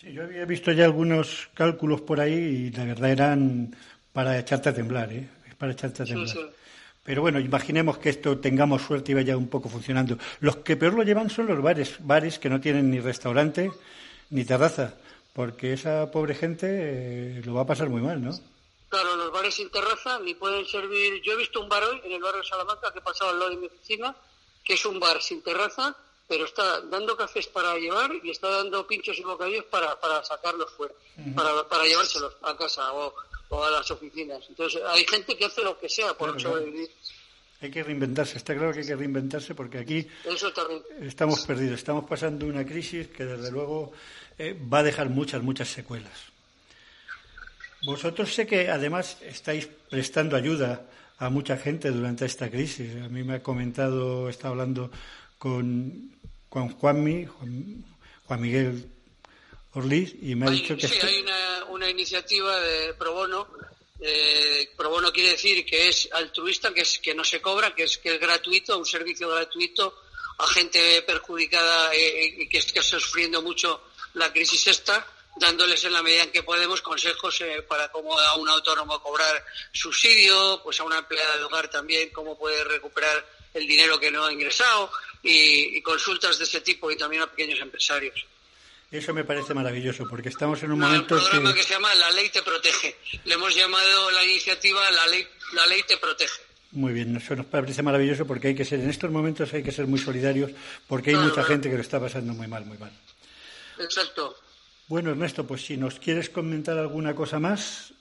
Sí, yo había visto ya algunos cálculos por ahí y la verdad eran para echarte a temblar, ¿eh? Para echarte a temblar. Pero bueno, imaginemos que esto tengamos suerte y vaya un poco funcionando. Los que peor lo llevan son los bares, bares que no tienen ni restaurante ni terraza, porque esa pobre gente eh, lo va a pasar muy mal, ¿no? Claro, los bares sin terraza ni pueden servir. Yo he visto un bar hoy en el barrio de Salamanca que pasaba al lado de mi oficina, que es un bar sin terraza, pero está dando cafés para llevar y está dando pinchos y bocadillos para, para sacarlos fuera, para, para llevárselos a casa o, a las oficinas. Entonces, hay gente que hace lo que sea por sobrevivir. Hay que reinventarse, está claro que hay que reinventarse porque aquí estamos perdidos, estamos pasando una crisis que desde luego eh, va a dejar muchas, muchas secuelas. Vosotros sé que además estáis prestando ayuda a mucha gente durante esta crisis. A mí me ha comentado, está hablando con, con Juanmi, Juan, Miguel Orliz y me ha dicho que... Sí, hay una, una, iniciativa de pro bono. Eh, pro bono quiere decir que es altruista, que es que no se cobra, que es que es gratuito, un servicio gratuito a gente perjudicada eh, y que, que está sufriendo mucho la crisis esta dándoles en la medida en que podemos consejos eh, para cómo a un autónomo cobrar subsidio, pues a una empleada de hogar también cómo puede recuperar el dinero que no ha ingresado y, consultas de ese tipo y también a pequeños empresarios. Eso me parece maravilloso porque estamos en un momento. Un programa que... se llama La Ley te protege. Le hemos llamado la iniciativa La Ley, la ley te protege. Muy bien, eso nos parece maravilloso porque hay que ser, en estos momentos hay que ser muy solidarios porque hay mucha gente que lo está pasando muy mal, muy mal. Exacto. Bueno, Ernesto, pues si nos quieres comentar alguna cosa más.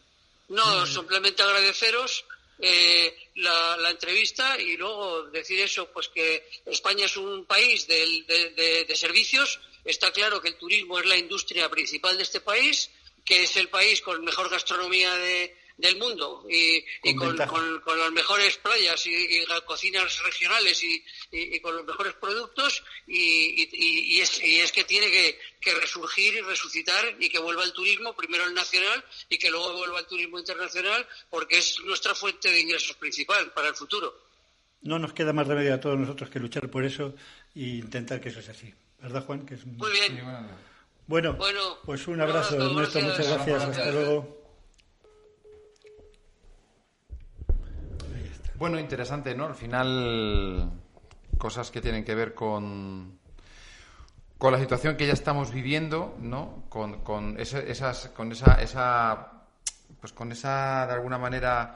No, simplemente agradeceros eh, la, entrevista y luego decir eso, pues que España es un país de, de, servicios. Está claro que el turismo es la industria principal de este país, que es el país con mejor gastronomía de, del mundo y, con, las mejores playas y, cocinas regionales y, con los mejores productos y, es, que tiene que, resurgir y resucitar y que vuelva el turismo, primero el nacional y que luego vuelva el turismo internacional porque es nuestra fuente de ingresos principal para el futuro. No nos queda más remedio a todos nosotros que luchar por eso e intentar que eso sea así. ¿Verdad, Juan? Que es... Muy bien. Bueno, pues un abrazo, Ernesto. Muchas gracias. Hasta luego. Bueno, interesante, ¿no? Al final, cosas que tienen que ver con, con la situación que ya estamos viviendo, ¿no? Con, con esas, con esa, esa, pues con esa, de alguna manera,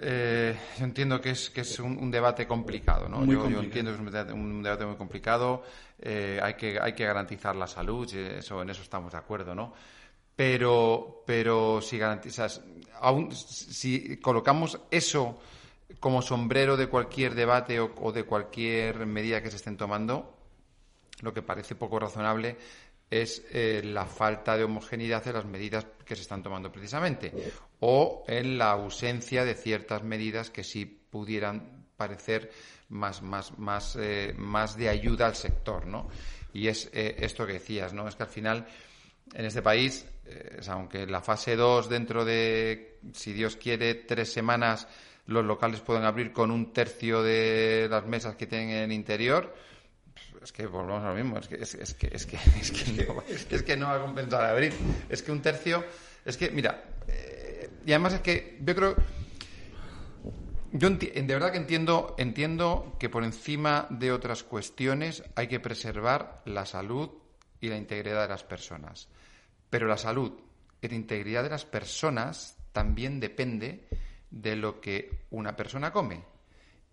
eh, yo entiendo que es, que es un, debate complicado, ¿no? Yo, entiendo que es un debate, muy complicado. Eh, hay, que, hay que garantizar la salud, eso, en eso estamos de acuerdo, ¿no? Pero, pero si garantizas, aún, si colocamos eso como sombrero de cualquier debate o, de cualquier medida que se estén tomando, lo que parece poco razonable es eh, la falta de homogeneidad de las medidas que se están tomando precisamente o en la ausencia de ciertas medidas que sí pudieran parecer más, más, más, eh, más de ayuda al sector, ¿no? Y es eh, esto que decías, ¿no? Es que al final en este país, aunque la fase 2 dentro de, si Dios quiere, tres semanas los locales pueden abrir con un tercio de las mesas que tienen en el interior, es que volvemos a lo mismo, es que, es que, es que, es que, no, es que no va a compensar abrir. Es que un tercio, es que, mira, eh, y además es que yo creo, yo de verdad que entiendo, entiendo que por encima de otras cuestiones hay que preservar la salud y la integridad de las personas. Pero la salud y la integridad de las personas también depende de lo que una persona come.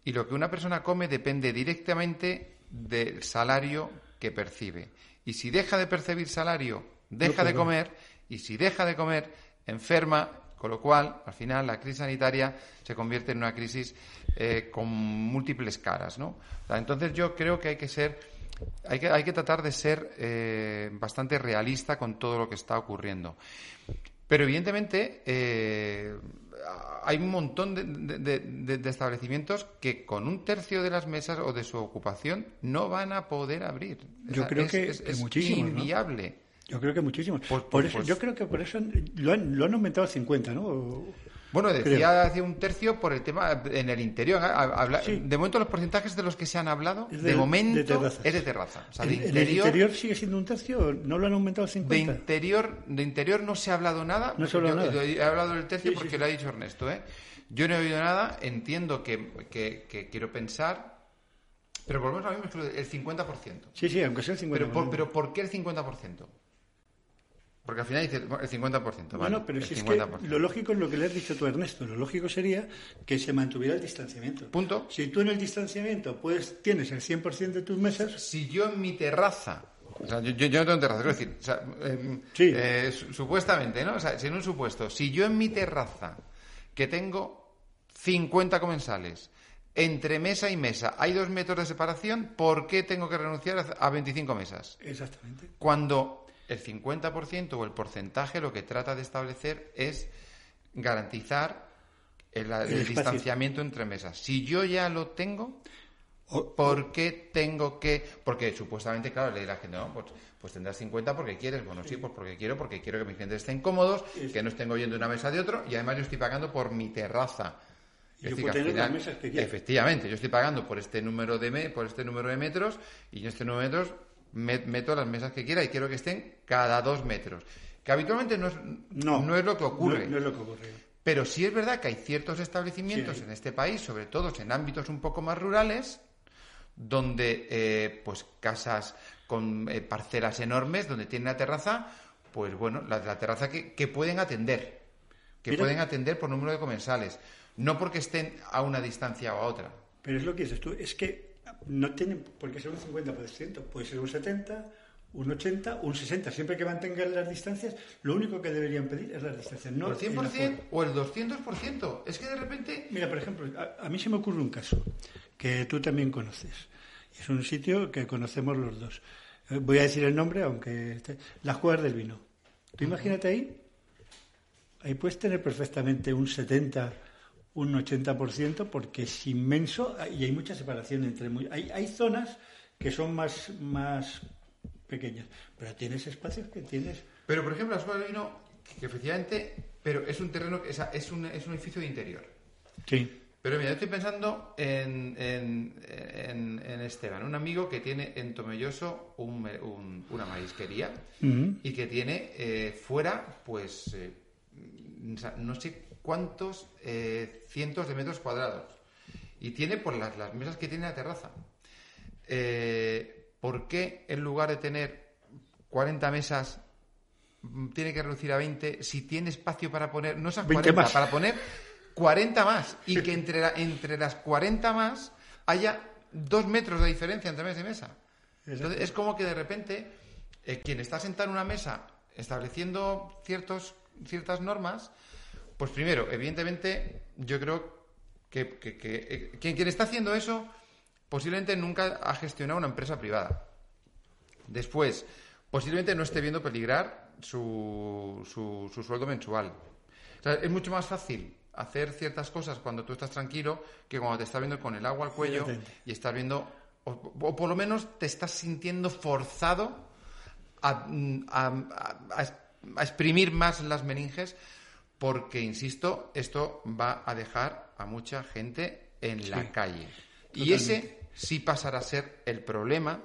Y lo que una persona come depende directamente del salario que percibe. Y si deja de percibir salario, deja de comer, y si deja de comer, enferma, con lo cual, al final, la crisis sanitaria se convierte en una crisis eh, con múltiples caras, ¿no? entonces yo creo que hay que ser, hay que, hay que tratar de ser eh, bastante realista con todo lo que está ocurriendo. Pero evidentemente eh, hay un montón de, establecimientos que con un tercio de las mesas o de su ocupación no van a poder abrir. Yo creo que es, inviable. Yo creo que muchísimo. Pues, por eso, pues yo creo que por eso lo han, lo han aumentado a 50, ¿no? Bueno, decía hace un tercio por el tema en el interior. De momento los porcentajes de los que se han hablado, de, momento es de terraza. ¿En, el interior sigue siendo un tercio? ¿No lo han aumentado a 50? De interior, de interior no se ha hablado nada. No se ha hablado nada. He hablado del tercio porque lo ha dicho Ernesto. ¿eh? Yo no he oído nada, entiendo que, que, quiero pensar pero volvemos a lo mismo, el 50%. Sí, sí, aunque sea el 50%. Pero por, pero ¿por qué el 50%? Porque al final dice el 50%. Bueno, pero si es que lo lógico es lo que le has dicho tú, Ernesto. Lo lógico sería que se mantuviera el distanciamiento. Punto. Si tú en el distanciamiento pues, tienes el 100% de tus mesas... Si yo en mi terraza... O sea, yo, yo, no tengo terraza, quiero decir, o sea, em, eh, supuestamente, ¿no? O sea, si en un supuesto, si yo en mi terraza, que tengo 50 comensales, entre mesa y mesa hay dos metros de separación, ¿por qué tengo que renunciar a 25 mesas? Exactamente. Cuando el 50% o el porcentaje lo que trata de establecer es garantizar el, distanciamiento entre mesas. Si yo ya lo tengo, ¿Por qué tengo que...? Porque supuestamente, claro, le dirá la gente, no, pues, pues tendrás 50 porque quieres. Bueno, sí, pues porque quiero, porque quiero que mis clientes estén cómodos, que no estén oyendo una mesa de otro, y además yo estoy pagando por mi terraza. Y yo puedo tener las mesas que quiera. Efectivamente, yo estoy pagando por este número de me, por este número de metros, y en este número de metros meto las mesas que quiera y quiero que estén cada dos metros. Que habitualmente no es, no, es lo que ocurre. No, es lo que ocurre. Pero sí es verdad que hay ciertos establecimientos en este país, sobre todo en ámbitos un poco más rurales, donde eh, pues casas con eh, parcelas enormes, donde tienen una terraza, pues bueno, la, terraza que, que, pueden atender, que pueden atender por número de comensales, no porque estén a una distancia o a otra. Pero es lo que dices tú, es que no tienen por qué ser un 50%, puede ser un 70%, un 80, un 60, siempre que mantengan las distancias, lo único que deberían pedir es las distancias, no el 100% o el 200%. Es que de repente... Mira, por ejemplo, a, mí se me ocurre un caso que tú también conoces. Es un sitio que conocemos los dos. Eh, voy a decir el nombre, aunque... Las Cuevas del Vino. Tú imagínate ahí, ahí puedes tener perfectamente un 70, un 80%, porque es inmenso y hay mucha separación entre... Hay, hay zonas que son más, más pequeñas, pero tienes espacios que tienes... Pero, por ejemplo, del Vino, que efectivamente, pero es un terreno, es, es, un, es un edificio de interior. Sí. Pero mira, estoy pensando en, en, Esteban, un amigo que tiene en Tomelloso una marisquería y que tiene eh, fuera, pues, eh, no sé cuántos eh, cientos de metros cuadrados. Y tiene por las, las mesas que tiene la terraza. ¿Por qué en lugar de tener 40 mesas mm, tiene que reducir a 20 si tiene espacio para poner, no esas 40, para poner 40 más y que entre, entre las 40 más haya dos metros de diferencia entre mesa y mesa. Entonces es como que de repente eh, quien está sentado en una mesa estableciendo ciertos, ciertas normas, pues primero, evidentemente, yo creo que, eh, quien, quien está haciendo eso posiblemente nunca ha gestionado una empresa privada. Después, posiblemente no esté viendo peligrar su, su, su sueldo mensual. es mucho más fácil hacer ciertas cosas cuando tú estás tranquilo que cuando te estás viendo con el agua al cuello y estás viendo, o, por lo menos te estás sintiendo forzado a, exprimir más las meninges porque, insisto, esto va a dejar a mucha gente en la calle. Y ese sí pasará a ser el problema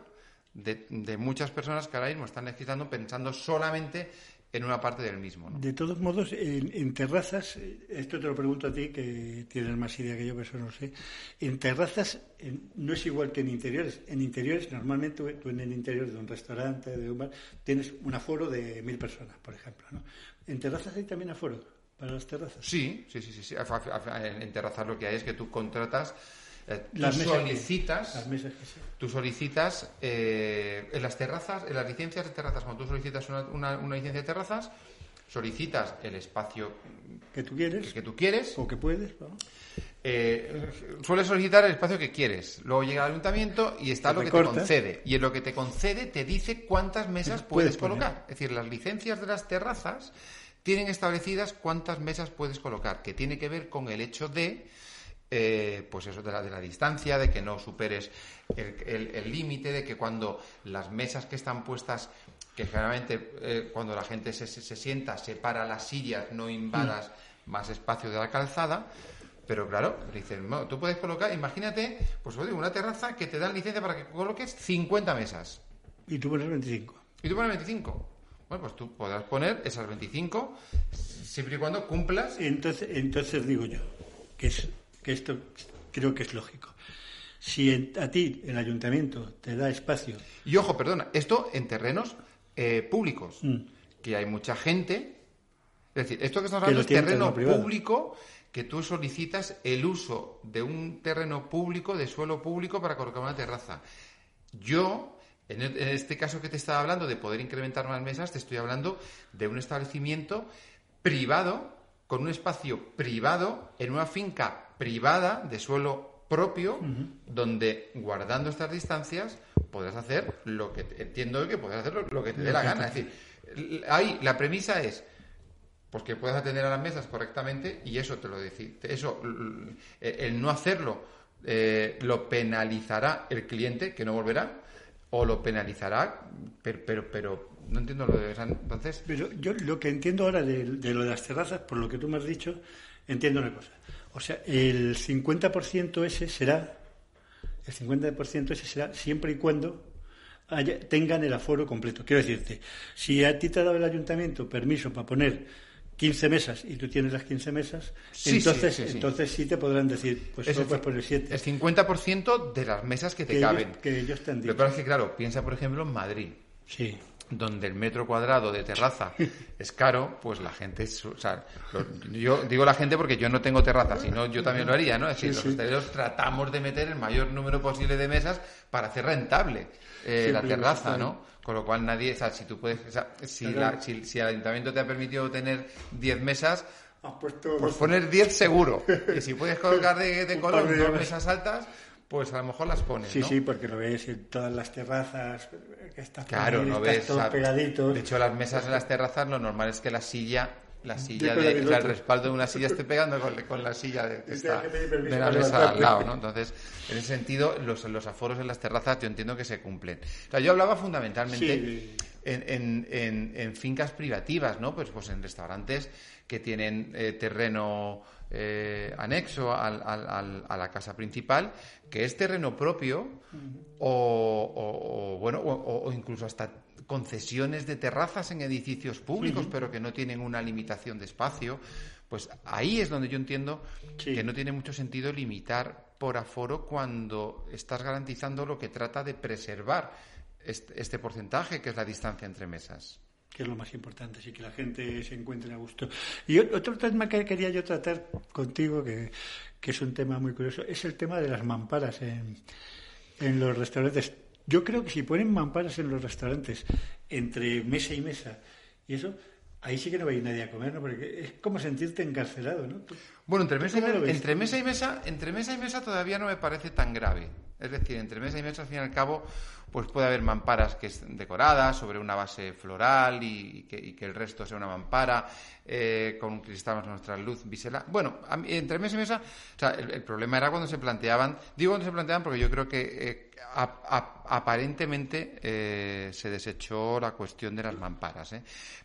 de, de, muchas personas que ahora mismo están legislando pensando solamente en una parte del mismo. De todos modos, en, terrazas, esto te lo pregunto a ti, que tienes más idea que yo, pero eso no sé. En terrazas no es igual que en interiores. En interiores, normalmente tú en el interior de un restaurante, de un bar, tienes un aforo de mil personas, por ejemplo. ¿no? ¿En terrazas hay también aforo para las terrazas? Sí, sí, sí. sí, En terrazas lo que hay es que tú contratas eh, tú solicitas, tú solicitas eh, en las terrazas, en las licencias de terrazas, cuando tú solicitas una, una, licencia de terrazas, solicitas el espacio que tú quieres, que, tú quieres o que puedes. Eh, sueles solicitar el espacio que quieres. Luego llega el ayuntamiento y está lo que te concede. Y en lo que te concede te dice cuántas mesas puedes, colocar. Es decir, las licencias de las terrazas tienen establecidas cuántas mesas puedes colocar, que tiene que ver con el hecho de eh, pues eso de la, de la distancia, de que no superes el límite, de que cuando las mesas que están puestas, que generalmente eh, cuando la gente se, se, sienta, separa las sillas, no invadas mm. más espacio de la calzada. Pero claro, dicen, tú puedes colocar, imagínate, pues una terraza que te dan licencia para que coloques 50 mesas. Y tú pones 25. Y tú pones 25. Bueno, pues tú podrás poner esas 25 siempre y cuando cumplas. Entonces, entonces digo yo, que es que esto creo que es lógico. Si a ti el ayuntamiento te da espacio. Y ojo, perdona, esto en terrenos eh, públicos, mm. que hay mucha gente. Es decir, esto que estamos hablando es terreno público que tú solicitas el uso de un terreno público, de suelo público, para colocar una terraza. Yo, en este caso que te estaba hablando de poder incrementar más mesas, te estoy hablando de un establecimiento privado, con un espacio privado, en una finca privada de suelo propio, donde guardando estas distancias podrás hacer lo que entiendo que podrás hacer lo, que te dé la gana. Es decir, ahí la premisa es pues que puedas atender a las mesas correctamente y eso te lo decir, eso el no hacerlo eh, lo penalizará el cliente, que no volverá, o lo penalizará, pero, pero, pero no entiendo lo de entonces. Pero yo lo que entiendo ahora de, lo de las terrazas, por lo que tú me has dicho, entiendo una cosa. O sea, el 50% ese será, el 50% ese será siempre y cuando tengan el aforo completo. Quiero decirte, si a ti te ha dado el ayuntamiento permiso para poner 15 mesas y tú tienes las 15 mesas, entonces, sí, entonces sí te podrán decir, pues solo puedes poner 7. El 50% de las mesas que te caben. que ellos te han dicho. Lo que es que, claro, piensa, por ejemplo, en Madrid. Sí donde el metro cuadrado de terraza es caro, pues la gente, o sea, yo digo la gente porque yo no tengo terraza, si no yo también lo haría, ¿no? Es decir, los hosteleros tratamos de meter el mayor número posible de mesas para hacer rentable eh, la terraza, ¿no? Con lo cual nadie, o sea, si tú puedes, o sea, si, si, el ayuntamiento te ha permitido tener 10 mesas, pues poner 10 seguro. Y si puedes colocar de, de color dos mesas altas, pues a lo mejor las pones. Sí, ¿no? sí, porque lo ves en todas las terrazas, que está claro, no ves, todos pegaditos. De hecho, las mesas en las terrazas lo normal es que la silla la silla de, el respaldo de una silla esté pegando con, la silla de, de la mesa al lado, ¿no? Entonces, en ese sentido, los, los aforos en las terrazas yo entiendo que se cumplen. O sea, yo hablaba fundamentalmente en, en, en, fincas privativas, ¿no? Pues, pues en restaurantes que tienen eh, terreno eh, anexo al, a la casa principal, que es terreno propio o, bueno, o, incluso hasta concesiones de terrazas en edificios públicos, pero que no tienen una limitación de espacio. Pues ahí es donde yo entiendo que no tiene mucho sentido limitar por aforo cuando estás garantizando lo que trata de preservar este, este porcentaje, que es la distancia entre mesas que es lo más importante, así que la gente se encuentre a gusto. Y otro tema que quería yo tratar contigo, que, es un tema muy curioso, es el tema de las mamparas en, en los restaurantes. Yo creo que si ponen mamparas en los restaurantes entre mesa y mesa, y eso, ahí sí que no va a ir nadie a comer, ¿no? Porque es como sentirte encarcelado, ¿no? Bueno, entre mesa, y, entre mesa y mesa, entre mesa y mesa todavía no me parece tan grave. Es decir, entre mesa y mesa, al fin y al cabo, pues puede haber mamparas que estén decoradas sobre una base floral y, que, el resto sea una mampara eh, con cristal nuestra luz bisela. Bueno, entre mesa y mesa, el, problema era cuando se planteaban, digo cuando se planteaban porque yo creo que eh, aparentemente eh, se desechó la cuestión de las mamparas.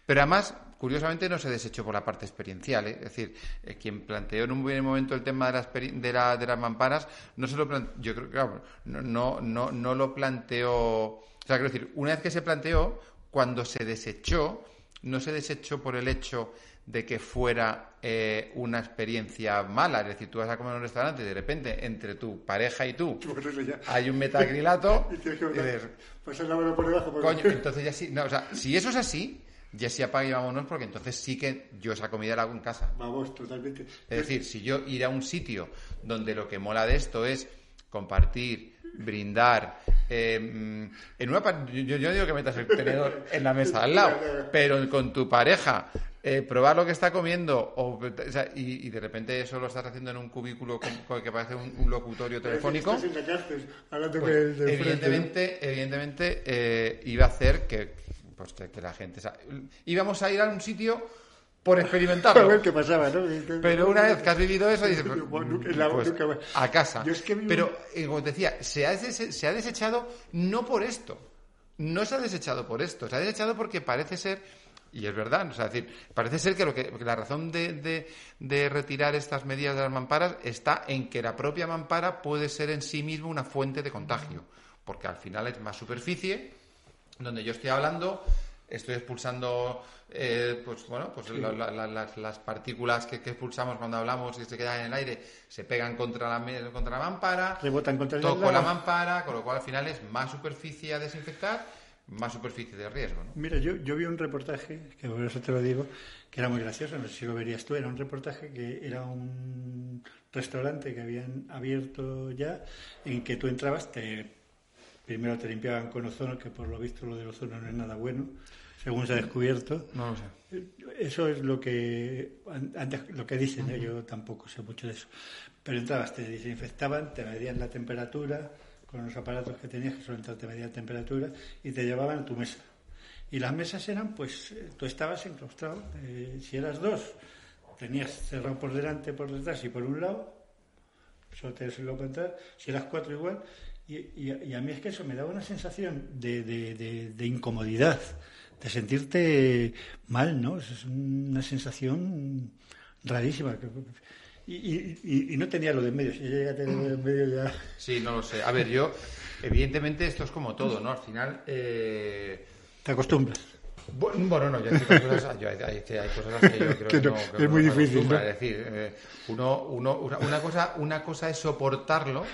Pero además, curiosamente, no se desechó por la parte experiencial. Es decir, quien planteó en un buen momento el tema de las, de, la, las mamparas, no se lo yo creo que no, no, no lo planteó o sea, quiero decir, una vez que se planteó, cuando se desechó, no se desechó por el hecho de que fuera eh, una experiencia mala. Es decir, tú vas a comer en un restaurante y de repente entre tu pareja y tú hay un metacrilato y, dices, pues por debajo. Coño, entonces ya sí. No, o sea, si eso es así, ya sí apague y vámonos porque entonces sí que yo esa comida la hago en casa. Vamos, totalmente. Es decir, si yo ir a un sitio donde lo que mola de esto es compartir, brindar, eh, en una yo, yo, digo que metas el tenedor en la mesa al lado, pero con tu pareja eh, probar lo que está comiendo o, y, de repente eso lo estás haciendo en un cubículo que parece un, locutorio telefónico. Pues, evidentemente, evidentemente eh, iba a hacer que, pues, que, la gente... íbamos a ir a un sitio por experimentarlo. A ver qué pasaba, ¿no? Pero una vez que has vivido eso, dices, pues, a casa. Pero, eh, como te decía, se ha, se ha desechado no por esto. No se ha desechado por esto. Se ha desechado porque parece ser, y es verdad, o sea, decir, parece ser que, lo que, la razón de, de, retirar estas medidas de las mamparas está en que la propia mampara puede ser en sí mismo una fuente de contagio. Porque al final es más superficie, donde yo estoy hablando estoy expulsando eh, pues bueno pues las, partículas que, expulsamos cuando hablamos y se quedan en el aire se pegan contra la contra la mampara rebotan contra toco la mampara con lo cual al final es más superficie a desinfectar más superficie de riesgo mira yo, yo vi un reportaje que por eso te lo digo que era muy gracioso no sé si lo verías tú era un reportaje que era un restaurante que habían abierto ya en que tú entrabas te primero te limpiaban con ozono que por lo visto lo del ozono no es nada bueno según se ha descubierto. No lo sé. Eso es lo que antes lo que dicen, ¿eh? yo tampoco sé mucho de eso. Pero entrabas, te desinfectaban, te medían la temperatura con los aparatos que tenías que solamente te medían temperatura y te llevaban a tu mesa. Y las mesas eran, pues, eh, tú estabas enclaustrado. Eh, si eras dos, tenías cerrado por delante, por detrás y por un lado, solo te lo entrar, si las cuatro igual, y, y, a mí es que eso me daba una sensación de, de, de, incomodidad, de sentirte mal, ¿no? Es una sensación rarísima. Y, y, no tenía lo de medio, si llega a tener lo de medio ya... Sí, no lo sé. A ver, yo, evidentemente esto es como todo, ¿no? Al final... Eh... Te acostumbras. Bueno, no, yo hay cosas, yo hay, hay, cosas que yo creo que, no, es muy difícil. ¿no? Es decir, eh, uno, uno, una, cosa, una cosa es soportarlo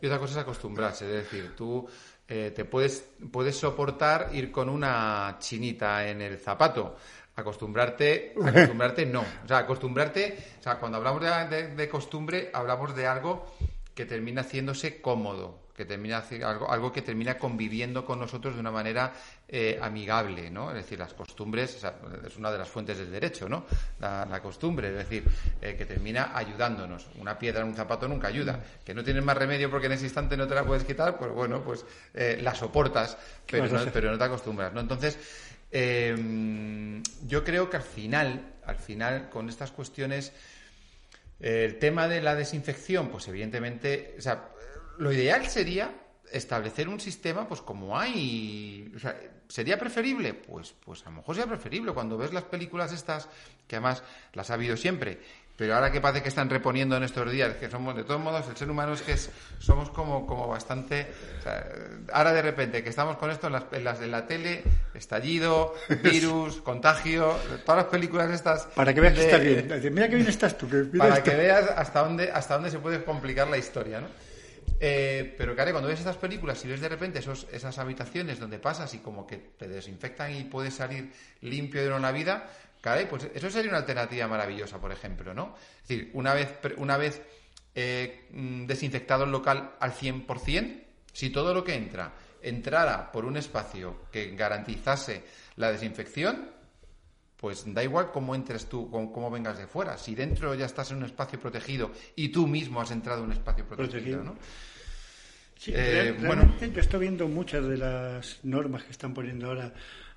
y otra cosa es acostumbrarse. Es decir, tú eh, te puedes, puedes soportar ir con una chinita en el zapato. Acostumbrarte, acostumbrarte no. O sea, acostumbrarte, o sea, cuando hablamos de costumbre, hablamos de algo que termina haciéndose cómodo que termina algo, algo que termina conviviendo con nosotros de una manera eh, amigable, ¿no? Es decir, las costumbres es una de las fuentes del derecho, ¿no? La, costumbre, es decir, eh, que termina ayudándonos. Una piedra en un zapato nunca ayuda. Que no tienes más remedio porque en ese instante no te la puedes quitar, pues bueno, pues eh, la soportas, pero no, pero no te acostumbras, ¿no? Entonces, yo creo que al final, al final, con estas cuestiones, el tema de la desinfección, pues evidentemente, o sea, lo ideal sería establecer un sistema, pues como hay. O sea, ¿Sería preferible? Pues, pues a lo mejor sería preferible. Cuando ves las películas estas, que además las ha habido siempre, pero ahora que parece que están reponiendo en estos días, que somos, de todos modos, el ser humano es que somos como, como bastante. ahora de repente que estamos con esto en las, en las de la tele, estallido, virus, contagio, todas las películas estas. Para que veas que estás bien. Mira que bien estás tú. para que veas hasta dónde, hasta dónde se puede complicar la historia, ¿no? Eh, pero claro, cuando ves estas películas y ves de repente esos, esas habitaciones donde pasas y como que te desinfectan y puedes salir limpio de una vida, claro, pues eso sería una alternativa maravillosa, por ejemplo, ¿no? Es decir, una vez, una vez eh, mm, desinfectado el local al 100%, si todo lo que entra entrara por un espacio que garantizase la desinfección, pues da igual cómo entres tú, cómo, vengas de fuera. Si dentro ya estás en un espacio protegido y tú mismo has entrado en un espacio protegido, ¿no? Sí, eh, bueno, yo estoy viendo muchas de las normas que están poniendo ahora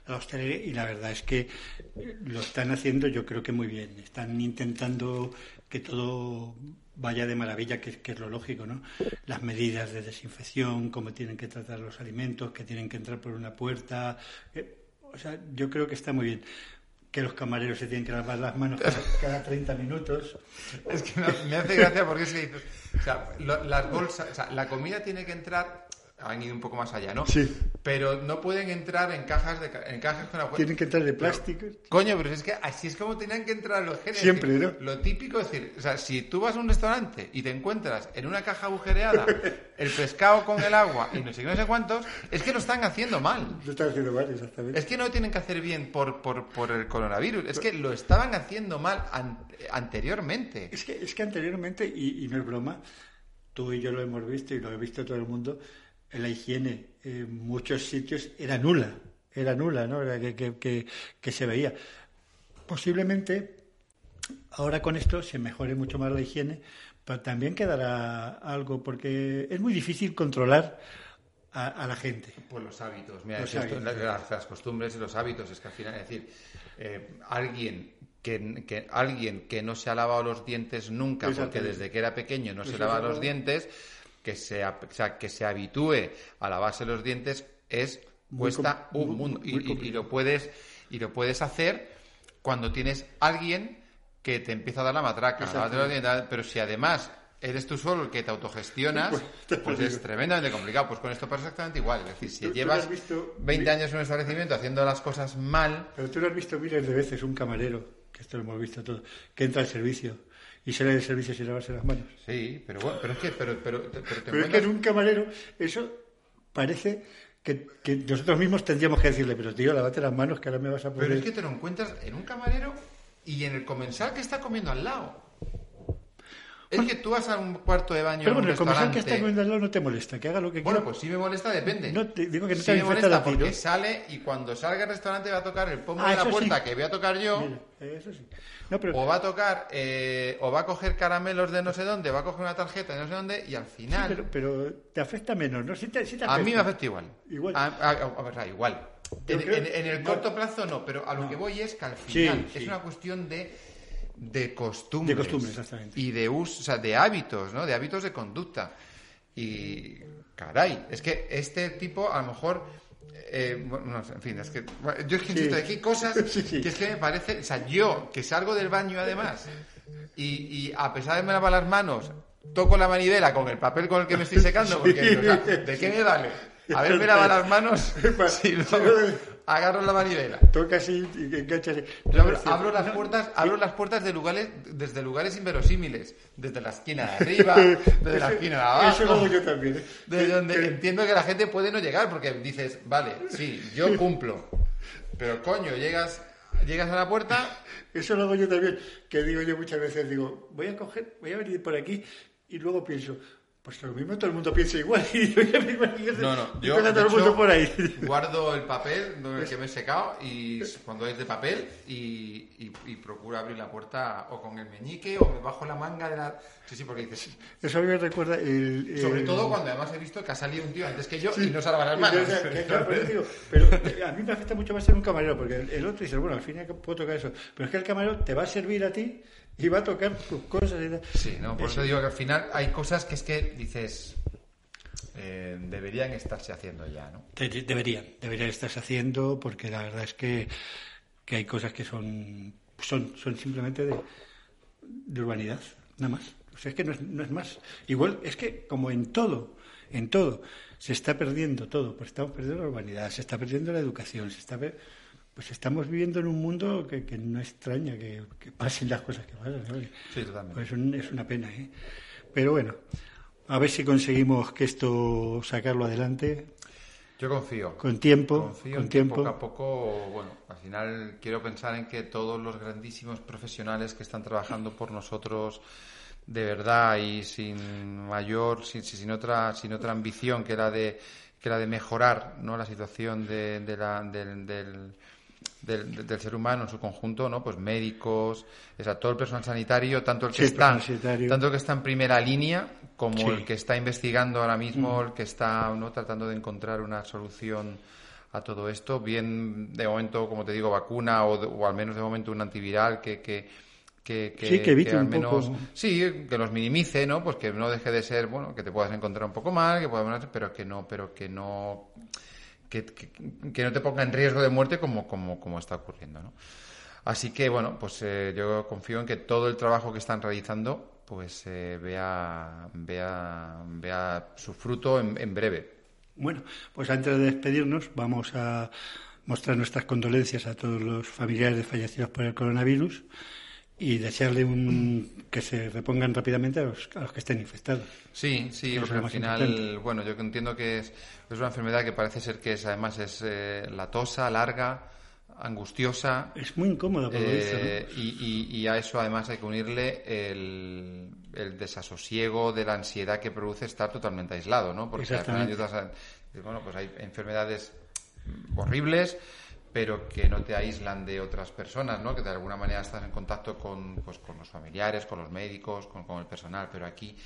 la hostelería y la verdad es que lo están haciendo yo creo que muy bien. Están intentando que todo vaya de maravilla, que, es lo lógico, ¿no? Las medidas de desinfección, cómo tienen que tratar los alimentos, que tienen que entrar por una puerta. Eh, o sea, yo creo que está muy bien que los camareros se tienen que lavar las manos cada, 30 minutos. Es que me hace gracia porque es que o sea, las bolsas, o sea, la comida tiene que entrar han ido un poco más allá, ¿no? Sí. Pero no pueden entrar en cajas de en cajas con agua. Tienen que entrar de plástico. coño, pero es que así es como tienen que entrar los genes. Siempre, ¿no? Lo típico es decir, o sea, si tú vas a un restaurante y te encuentras en una caja agujereada el pescado con el agua y no sé, no sé cuántos, es que lo están haciendo mal. Lo están haciendo mal, exactamente. Es que no lo tienen que hacer bien por, por, por el coronavirus, es que lo estaban haciendo mal anteriormente. Es que, es que anteriormente, y, y no es broma, tú y yo lo hemos visto y lo ha visto todo el mundo, la higiene en muchos sitios era nula, era nula, ¿no? Era que, que, se veía. Posiblemente ahora con esto se mejore mucho más la higiene, pero también quedará algo, porque es muy difícil controlar a, la gente. Pues los hábitos, mira, Las, costumbres y los hábitos, es que al final, es decir, eh, alguien que, alguien que no se ha lavado los dientes nunca, porque desde que era pequeño no se lava los dientes, que se, o sea, que se habitúe a lavarse los dientes es cuesta un mundo. y, lo puedes y lo puedes hacer cuando tienes alguien que te empieza a dar la matraca, pero si además eres tú solo el que te autogestionas, pues, pues es tremendamente complicado. Pues con esto pasa exactamente igual. Es decir, si llevas 20 años en un establecimiento haciendo las cosas mal... Pero tú lo has visto miles de veces, un camarero, que esto lo hemos visto todos, que entra al servicio y sale del servicio sin lavarse las manos. Sí, pero bueno, pero es que... Pero, pero, pero, es que en un camarero eso parece que, que, nosotros mismos tendríamos que decirle, pero tío, lávate las manos que ahora me vas a poner... Pero es que te lo encuentras en un camarero y en el comensal que está comiendo al lado. Es que tú vas a un cuarto de baño. Pero bueno, el comensal que está comiendo al lado no te molesta, que haga lo que quiera. Bueno, pues si me molesta, depende. No, te, digo que no sí te me molesta porque sale y cuando salga al restaurante va a tocar el pomo ah, de la puerta que voy a tocar yo. eso sí. O va a tocar, eh, o va a coger caramelos de no sé dónde, va a coger una tarjeta de no sé dónde y al final. pero, te afecta menos, ¿no? A mí me afecta igual. Igual. A, ver, igual. En, el corto plazo no, pero a lo que voy es que al final es una cuestión de de costumbres. De costumbres, exactamente. Y de uso, o sea, de hábitos, ¿no? De hábitos de conducta. Y, caray, es que este tipo a lo mejor... eh, bueno, en fin, es que... bueno, yo es que Sí. insisto, aquí hay cosas Sí, sí. que es que me parece... O sea, yo, que salgo del baño además, y, y a pesar de me lavar las manos, toco la manivela con el papel con el que me estoy secando, porque, o sea, ¿de qué me vale? Haberme lavado las manos si no agarro la manivela. Toca así y enganchas. Abro, abro las puertas, abro las puertas de lugares, desde lugares inverosímiles, desde la esquina de arriba, desde la esquina de abajo, Eso lo hago yo también. ¿eh? desde donde entiendo que la gente puede no llegar, porque dices, vale, sí, yo cumplo, pero coño, llegas, llegas a la puerta, Eso lo hago yo también, que digo yo muchas veces, digo, voy a coger, voy a venir por aquí y luego pienso, pues lo mismo todo el mundo piensa igual. Y yo ya me imagino que No, no, yo todo el mundo por ahí. guardo el papel donde que me he secado y cuando es de papel y, y- y procuro abrir la puerta o con el meñique o me bajo la manga de la... Sí, sí, porque dices... Eso a mí me recuerda el... el- Sobre todo cuando además he visto que ha salido un tío antes que yo y no se lava las manos. claro, digo, pero eh, a mí me afecta mucho más ser un camarero, porque el, el otro dice, bueno, al fin y al cabo puedo tocar eso, pero es que el camarero te va a servir a ti y va a tocar tus cosas y. Sí, no, por eso digo que al final hay cosas que es que dices eh, deberían estarse haciendo ya, ¿no? De- de- Deberían, deberían estarse haciendo, porque la verdad es que, que hay cosas que son, son, son simplemente de, de urbanidad, nada más. O sea, es que no es, no es más. Igual, es que como en todo, en todo, se está perdiendo todo, pues estamos perdiendo la urbanidad, se está perdiendo la educación, se está per- pues estamos viviendo en un mundo que, que no extraña que, que pasen las cosas que pasan. ¿no? Sí, totalmente. Pues es, un- es una pena, ¿eh? Pero bueno, a ver si conseguimos que esto sacarlo adelante Yo confío. con tiempo, Confío con en que tiempo. poco a poco, bueno, al final quiero pensar en que todos los grandísimos profesionales que están trabajando por nosotros de verdad y sin mayor, sin, sin otra, sin otra ambición que la de que la de mejorar, ¿no? La situación de, de la, del, del, del, del ser humano en su conjunto, ¿no? Pues médicos, o sea, todo el personal sanitario, tanto el que Sí, está, tanto el que está en primera línea como Sí. Mm. el que está investigando ahora mismo, el que está ¿no? tratando de encontrar una solución a todo esto, bien de momento, como te digo, vacuna o, de- o al menos de momento un antiviral que, que, que, Sí, que evite al un menos poco. sí, que los minimice, ¿no? Pues que no deje de ser, bueno, que te puedas encontrar un poco mal, que puedas, pero que no, pero que no que, no te ponga en riesgo de muerte como, como, como está ocurriendo, ¿no? Así que, bueno, pues eh, yo confío en que todo el trabajo que están realizando pues eh, vea, vea, vea su fruto en, en breve. Bueno, pues antes de despedirnos vamos a mostrar nuestras condolencias a todos los familiares de fallecidos por el coronavirus y desearle un, que se repongan rápidamente a los, a los que estén infectados. Sí, sí, porque al final, importante. bueno, yo entiendo que es, es una enfermedad que parece ser que es, además es eh, latosa, larga, angustiosa, Es muy incómodo por. Eh, y, y- y a eso además hay que unirle el, el desasosiego de la ansiedad que produce estar totalmente aislado, ¿no? Porque al final bueno, pues hay enfermedades horribles, pero que no te aíslan de otras personas, ¿no? Que de alguna manera estás en contacto con, pues, con los familiares, con los médicos, con, con el personal, pero aquí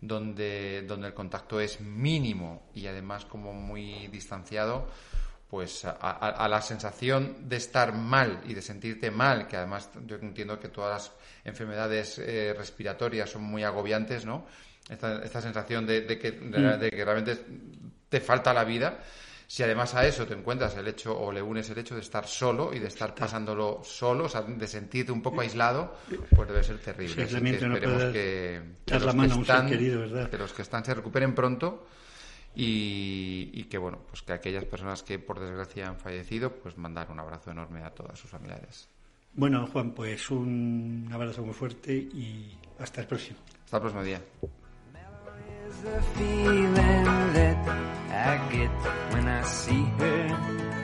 donde, donde el contacto es mínimo y además como muy distanciado, pues a, a- a la sensación de estar mal y de sentirte mal, que además yo entiendo que todas las enfermedades eh, respiratorias son muy agobiantes, ¿no? Esta, esta sensación de, de que, de- de que realmente te falta la vida. Si además a eso te encuentras el hecho o le unes el hecho de estar solo y de estar pasándolo solo, o sea, de sentirte un poco aislado, pues debe ser terrible. Sí, Así que no esperemos que, que la los que están, que los que están se recuperen pronto y, y que bueno, pues que aquellas personas que por desgracia han fallecido, pues mandar un abrazo enorme a todas sus familiares. Bueno, Juan, pues un abrazo muy fuerte y hasta el próximo. Hasta el próximo día. the feeling that I get when I see her.